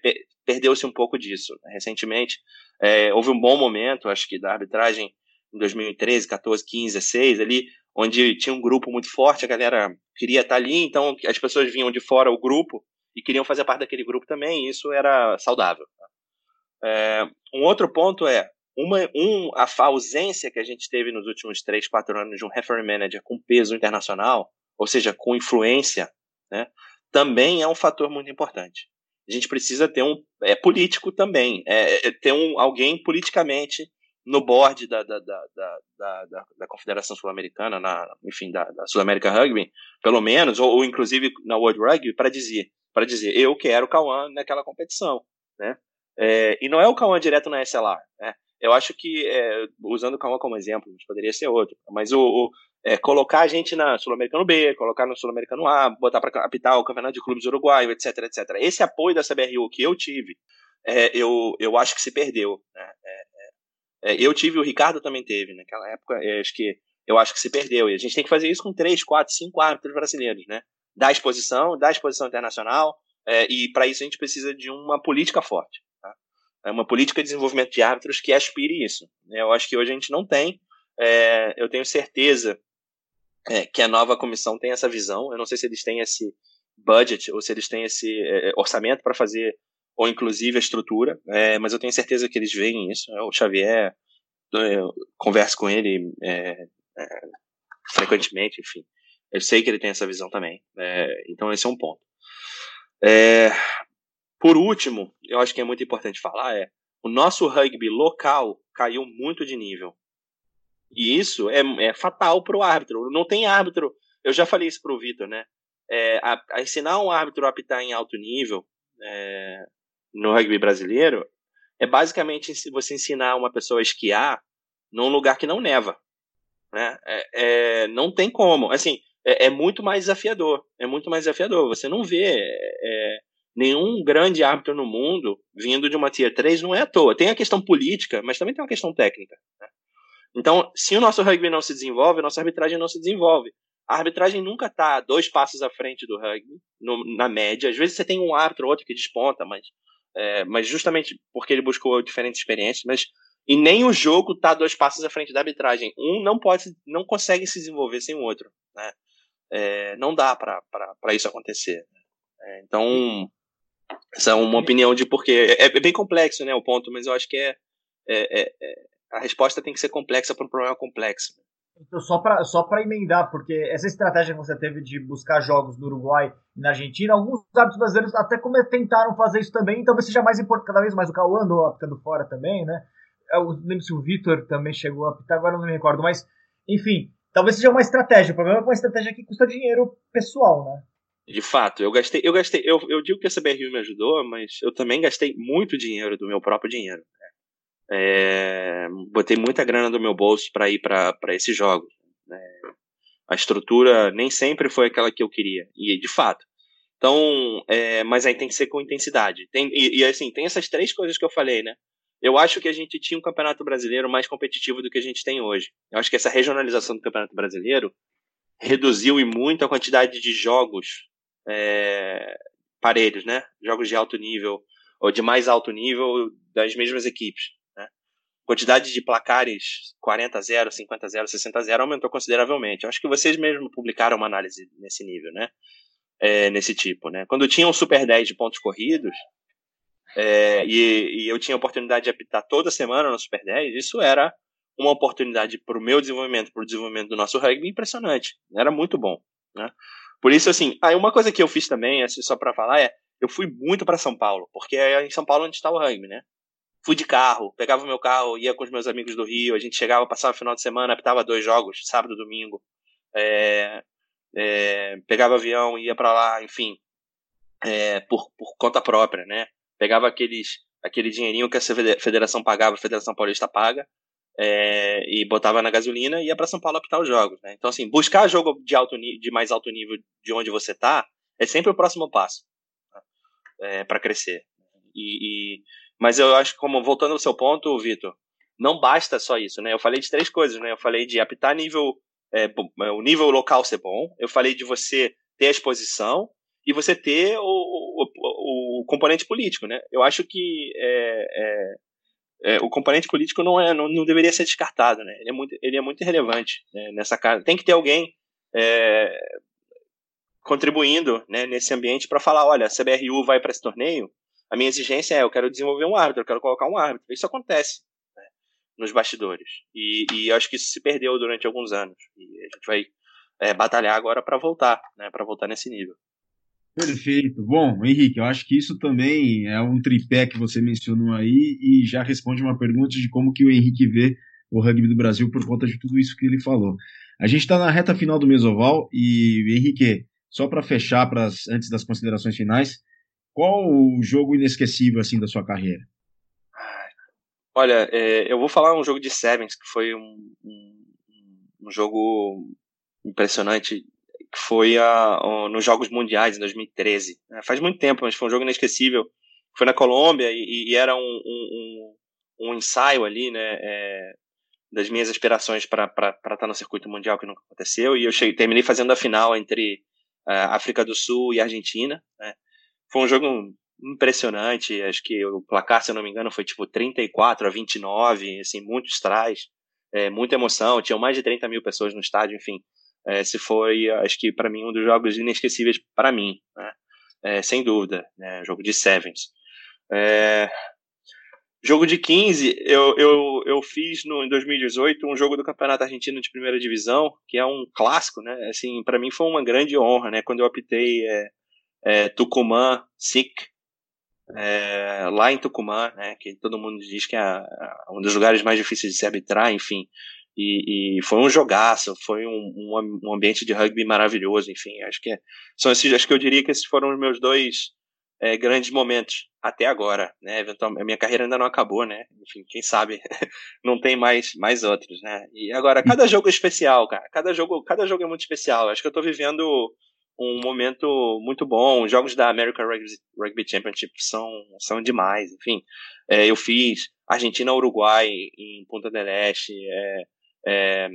Speaker 6: perdeu-se um pouco disso. Né? Recentemente, é, houve um bom momento, acho que da arbitragem em 2013, 14, 15, 16, ali, onde tinha um grupo muito forte, a galera queria estar ali, então as pessoas vinham de fora o grupo e queriam fazer parte daquele grupo também, e isso era saudável. Tá? É, um outro ponto é uma, um, a ausência que a gente teve nos últimos 3, 4 anos de um referee manager com peso internacional, ou seja, com influência, né, também é um fator muito importante. A gente precisa ter um é político também, é, é ter um alguém politicamente no board da, da, da, da, da, da Confederação Sul-Americana, na, enfim, da, da Sul-América Rugby, pelo menos, ou, ou, inclusive na World Rugby, para dizer, para dizer eu quero o Cauã naquela competição, né? É, e não é o Cauã direto na SLR, né? Eu acho que, é, usando o Cauã como exemplo, poderia ser outro, mas o, o é, colocar a gente na Sul-Americano B, colocar no Sul-Americano A, botar para capital, o Campeonato de Clubes Uruguaio, etc, etc. Esse apoio da CBRU que eu tive, é, eu, eu acho que se perdeu. Né? É, é, eu tive, o Ricardo também teve naquela época, acho que eu acho que se perdeu. E a gente tem que fazer isso com três, quatro, cinco árbitros brasileiros, né? Da exposição, da exposição internacional, é, e para isso a gente precisa de uma política forte. É uma política de desenvolvimento de árbitros que aspire isso. Né? Eu acho que hoje a gente não tem. É, eu tenho certeza é, que a nova comissão tem essa visão. Eu não sei se eles têm esse budget ou se eles têm esse é, orçamento para fazer, ou inclusive a estrutura, é, mas eu tenho certeza que eles veem isso. O Xavier, eu converso com ele frequentemente, enfim. Eu sei que ele tem essa visão também. então esse é um ponto. É, por último, eu acho que é muito importante falar é o nosso rugby local caiu muito de nível. E isso é, é fatal para o árbitro. Não tem árbitro. Eu já falei isso para o Vitor, né? É, a, a, ensinar um árbitro a apitar em alto nível é, no rugby brasileiro é basicamente você ensinar uma pessoa a esquiar num lugar que não neva. Né? É, é não tem como. Assim, é, é, muito mais desafiador. É muito mais desafiador. Você não vê é, nenhum grande árbitro no mundo vindo de uma Tier 3, não é à toa. Tem a questão política, mas também tem uma questão técnica. Né? Então, se o nosso rugby não se desenvolve, a nossa arbitragem não se desenvolve. A arbitragem nunca está dois passos à frente do rugby, no, na média. Às vezes você tem um árbitro ou outro que desponta, mas, é, mas justamente porque ele buscou diferentes experiências. Mas e nem o jogo está dois passos à frente da arbitragem. Um não pode, não consegue se desenvolver sem o outro. Né? é, não dá para isso acontecer. É, então, é uma opinião de porque é, é, bem complexo, né, o ponto, mas eu acho que é, é, é, é a resposta tem que ser complexa para um problema complexo.
Speaker 2: Então, só para só emendar, porque essa estratégia que você teve de buscar jogos no Uruguai e na Argentina, alguns árbitros brasileiros até como tentaram fazer isso também, então talvez seja mais importante, cada vez mais o Cauã andou apitando fora também, né? Eu lembro se o Vitor também chegou a apitar, agora não me recordo, mas enfim, talvez seja uma estratégia. O problema é que uma estratégia que custa dinheiro pessoal, né?
Speaker 6: De fato, eu gastei, eu gastei, eu, eu digo que a CBRU me ajudou, mas eu também gastei muito dinheiro do meu próprio dinheiro. Né? É, botei muita grana do meu bolso para ir para esses jogos. Né? A estrutura nem sempre foi aquela que eu queria, e de fato. Então, é, mas aí tem que ser com intensidade. Tem, e, e assim, tem essas três coisas que eu falei, né? Eu acho que a gente tinha um campeonato brasileiro mais competitivo do que a gente tem hoje. Eu acho que essa regionalização do campeonato brasileiro reduziu e muito a quantidade de jogos é, parelhos, né? Jogos de alto nível ou de mais alto nível das mesmas equipes. Né? Quantidade de placares 40 a 0, 50 a 0, 60 a 0 aumentou consideravelmente. Eu acho que vocês mesmos publicaram uma análise nesse nível, né? É, nesse tipo, né? Quando tinha um Super 10 de pontos corridos, é, e, e, eu tinha a oportunidade de apitar toda semana no Super 10, isso era uma oportunidade para o meu desenvolvimento, para o desenvolvimento do nosso rugby impressionante. Era muito bom. Né? Por isso, assim, aí uma coisa que eu fiz também, assim, só para falar, é eu fui muito para São Paulo, porque é em São Paulo onde está o rugby, né? Fui de carro, pegava o meu carro, ia com os meus amigos do Rio, a gente chegava, passava o final de semana, apitava dois jogos, sábado domingo. É, é, pegava avião, ia para lá, enfim, é, por, por conta própria, né? pegava aqueles, aquele dinheirinho que a federação pagava, a Federação Paulista paga, é, e botava na gasolina e ia para São Paulo apitar os jogos. Né? Então, assim, buscar jogo de, alto, de mais alto nível de onde você está é sempre o próximo passo né? é, para crescer. E, e, mas eu acho como voltando ao seu ponto, Vitor, não basta só isso. Né? Eu falei de três coisas. Né? Eu falei de apitar nível, é, o nível local ser bom, eu falei de você ter a exposição e você ter o, o, o componente político, né? Eu acho que é, é, o componente político não é não, não, deveria ser descartado, né? Ele é muito ele é muito relevante né, nessa casa. Tem que ter alguém é, contribuindo né, nesse ambiente para falar, olha, a CBRU vai para esse torneio, a minha exigência é eu quero desenvolver um árbitro, eu quero colocar um árbitro. Isso acontece né, nos bastidores e, e acho que isso se perdeu durante alguns anos e a gente vai é, batalhar agora para voltar, né, para voltar nesse nível.
Speaker 1: Perfeito. Bom, Henrique, eu acho que isso também é um tripé que você mencionou aí e já responde uma pergunta de como que o Henrique vê o rugby do Brasil por conta de tudo isso que ele falou. A gente está na reta final do Mesoval e, Henrique, só para fechar, pras, antes das considerações finais, qual o jogo inesquecível assim da sua carreira?
Speaker 6: Olha, é, eu vou falar um jogo de Sevens, que foi um, um, um jogo impressionante, que foi a, a, nos Jogos Mundiais em 2013. É, faz muito tempo, mas foi um jogo inesquecível. Foi na Colômbia e, e era um, um, um, ensaio ali, né, é, das minhas aspirações para estar no circuito mundial, que nunca aconteceu, e eu cheguei, terminei fazendo a final entre uh, África do Sul e Argentina. Né. Foi um jogo impressionante. Acho que o placar, se eu não me engano, foi tipo 34 a 29, assim, muitos trás, é, muita emoção. Tinham mais de 30 mil pessoas no estádio, enfim. É, se foi, acho que para mim, um dos jogos inesquecíveis para mim, né? é, sem dúvida. Né? Jogo de Sevens. É... Jogo de 15, eu, eu, eu fiz no, em 2018 um jogo do Campeonato Argentino de Primeira Divisão, que é um clássico, né? Assim, para mim foi uma grande honra, né? Quando eu optei é, é, Tucumã, SIC, é, lá em Tucumã, né, que todo mundo diz que é um dos lugares mais difíceis de se arbitrar, enfim. E, e foi um jogaço, foi um, um, um, ambiente de rugby maravilhoso, enfim. Acho que são esses, acho que eu diria que esses foram os meus dois é, grandes momentos até agora, né? Eventualmente, a minha carreira ainda não acabou, né? Enfim, quem sabe [LAUGHS] não tem mais mais outros, né? E agora cada jogo é especial, cara. Cada jogo, cada jogo é muito especial. Acho que eu tô vivendo um momento muito bom. Os jogos da American Rugby, Championship são, são demais. Enfim, é, eu fiz Argentina-Uruguai em Punta del Este, é, é,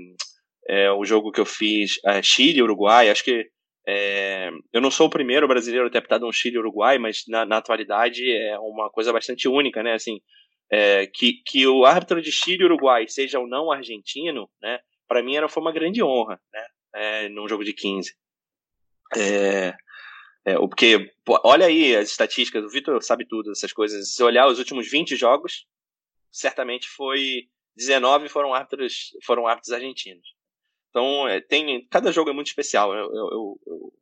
Speaker 6: é, o jogo que eu fiz é, Chile-Uruguai. Acho que é, eu não sou o primeiro brasileiro a ter aptado um Chile-Uruguai, mas na, na, atualidade é uma coisa bastante única, né? Assim, é, que, que o árbitro de Chile-Uruguai seja ou não argentino, né? Para mim era, foi uma grande honra, né? É, num jogo de 15. É, é, porque, pô, olha aí as estatísticas, o Vitor sabe tudo dessas coisas. Se olhar os últimos 20 jogos, certamente foi 19 foram árbitros, foram árbitros argentinos. Então, é, tem, cada jogo é muito especial. Eu, eu, eu,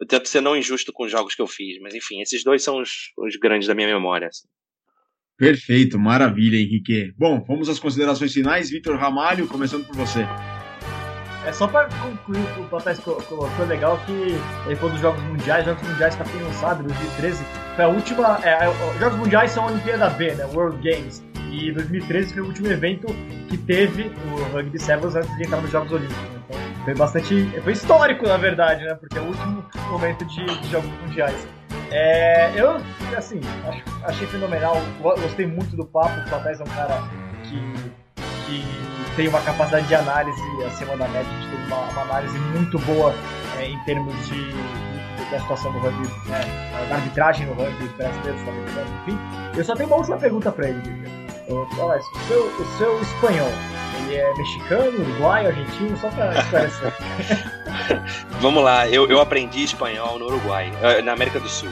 Speaker 6: eu, tento ser não injusto com os jogos que eu fiz, mas enfim, esses dois são os, os grandes da minha memória. Assim.
Speaker 1: Perfeito, maravilha, Henrique. Bom, vamos às considerações finais. Vitor Ramalho, começando por você.
Speaker 2: É só pra concluir o Patais colocou, legal que ele falou dos Jogos Mundiais, Jogos Mundiais, pra quem não sabe, 2013 foi a última. É, é, Jogos Mundiais são a Olimpíada B, né? World Games. E 2013 foi o último evento que teve o Rugby Sevens antes de entrar nos Jogos Olímpicos. Então foi bastante. Foi histórico, na verdade, né? Porque é o último momento de, de Jogos Mundiais. É, eu, assim, acho, achei fenomenal. Gostei muito do papo. O Patais é um cara que, que tem uma capacidade de análise acima da média, a gente teve uma, uma análise muito boa é, em termos de, de, da situação do rugby, né, da arbitragem no rugby brasileiro, enfim. Eu só tenho uma última pergunta para ele, o seu, o seu espanhol, ele é mexicano, uruguaio, argentino, só para esclarecer. [LAUGHS]
Speaker 6: Vamos lá, eu, eu aprendi espanhol no Uruguai, eh, na América do Sul.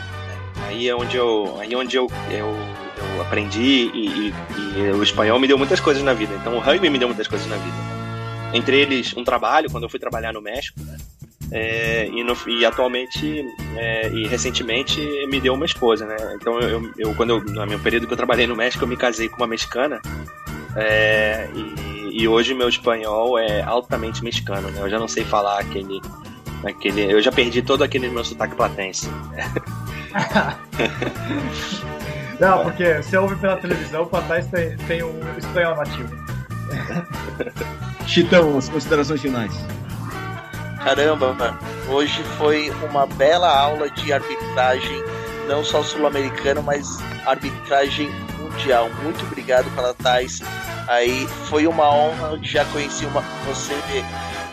Speaker 6: Aí é onde eu, aí é onde eu, eu eu aprendi e, e, e, o espanhol me deu muitas coisas na vida. Então o rugby me deu muitas coisas na vida. Entre eles, um trabalho, quando eu fui trabalhar no México, né? É, e, no, e, atualmente é, e recentemente me deu uma esposa, né? Então eu, eu quando eu, no meu período que eu trabalhei no México eu me casei com uma mexicana é, e, e, hoje meu espanhol é altamente mexicano, né? Eu já não sei falar aquele, aquele eu já perdi todo aquele meu sotaque platense. [LAUGHS]
Speaker 2: Não, porque você ouve pela televisão, o Patais tem, tem um espanhol nativo.
Speaker 1: Chitão, as considerações finais.
Speaker 5: Caramba, mano. Hoje foi uma bela aula de arbitragem, não só sul-americano, mas arbitragem mundial. Muito obrigado pela Thais. Aí foi uma honra, já conheci uma, você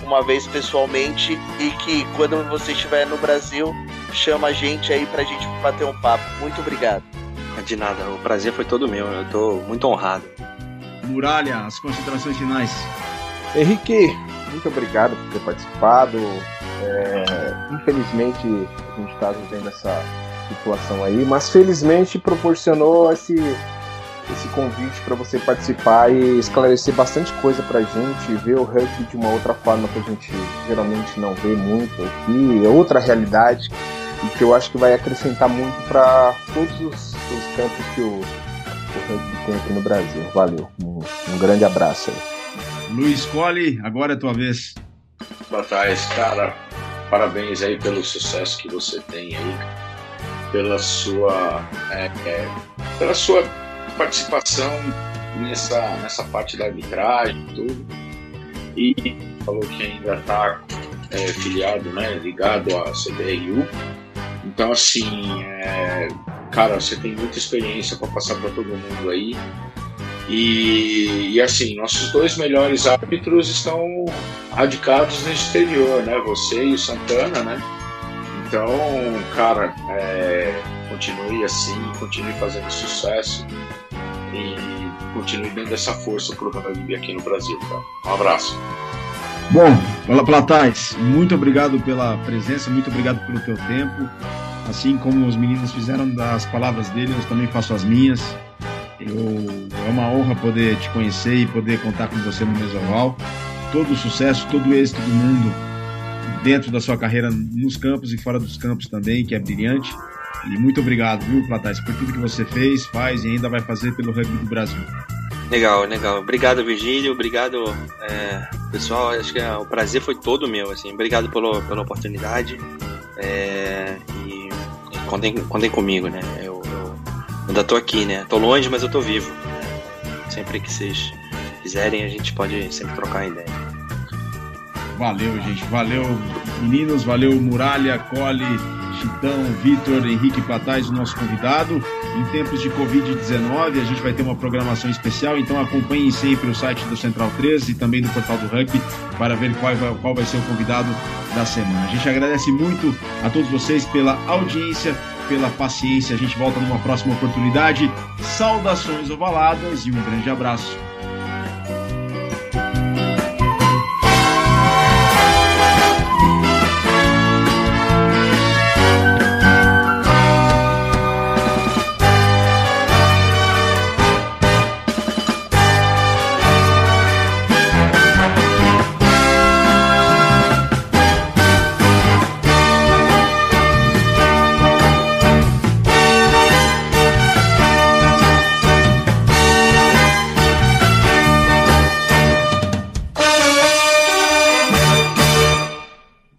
Speaker 5: uma vez pessoalmente e que quando você estiver no Brasil, chama a gente aí pra gente bater um papo. Muito obrigado.
Speaker 6: De nada, o prazer foi todo meu, eu tô muito honrado.
Speaker 1: Muralha, as considerações finais.
Speaker 4: Henrique, muito obrigado por ter participado. É, infelizmente a gente está vivendo essa situação aí, mas felizmente proporcionou esse, esse convite para você participar e esclarecer bastante coisa para a gente, ver o rugby de uma outra forma que a gente geralmente não vê muito aqui, é outra realidade e que eu acho que vai acrescentar muito para todos os, os, campos que o, o rugby tem aqui no Brasil. Valeu, um, um grande abraço aí.
Speaker 1: Luiz Colli, agora é tua vez.
Speaker 3: Boa tarde, cara. parabéns aí pelo sucesso que você tem aí, pela sua, é, é, pela sua participação nessa, nessa parte da arbitragem e tudo. E falou que ainda está é, filiado, né, ligado à CBRU. Então, assim, é, cara, você tem muita experiência para passar para todo mundo aí. E, e, assim, nossos dois melhores árbitros estão radicados no exterior, né? Você e o Santana, né? Então, cara, é, continue assim, continue fazendo sucesso e continue dando essa força pro rugby aqui no Brasil, cara. Um abraço.
Speaker 1: Bom, fala Platais, muito obrigado pela presença, muito obrigado pelo teu tempo. Assim como os meninos fizeram das palavras dele, eu também faço as minhas. Eu, é uma honra poder te conhecer e poder contar com você no Mesoval. Todo o sucesso, todo o êxito do mundo dentro da sua carreira nos campos e fora dos campos também, que é brilhante. E muito obrigado, viu, Platais, por tudo que você fez, faz e ainda vai fazer pelo rugby do Brasil.
Speaker 6: Legal, legal. Obrigado, Virgílio. Obrigado, é, pessoal. Acho que é, o prazer foi todo meu. Assim. Obrigado pelo, pela oportunidade. É, e, e contem, contem comigo, né? Eu, ainda tô aqui, né? Tô longe, mas eu tô vivo. Sempre que vocês quiserem, a gente pode sempre trocar ideia.
Speaker 1: Valeu, gente. Valeu, meninos. Valeu, Muralha, Cole, Chitão, Vitor, Henrique Platais, o nosso convidado. Em tempos de Covid-19, a gente vai ter uma programação especial, então acompanhem sempre o site do Central 13 e também do Portal do Rugby para ver qual vai, qual vai ser o convidado da semana. A gente agradece muito a todos vocês pela audiência, pela paciência. A gente volta numa próxima oportunidade. Saudações ovaladas e um grande abraço.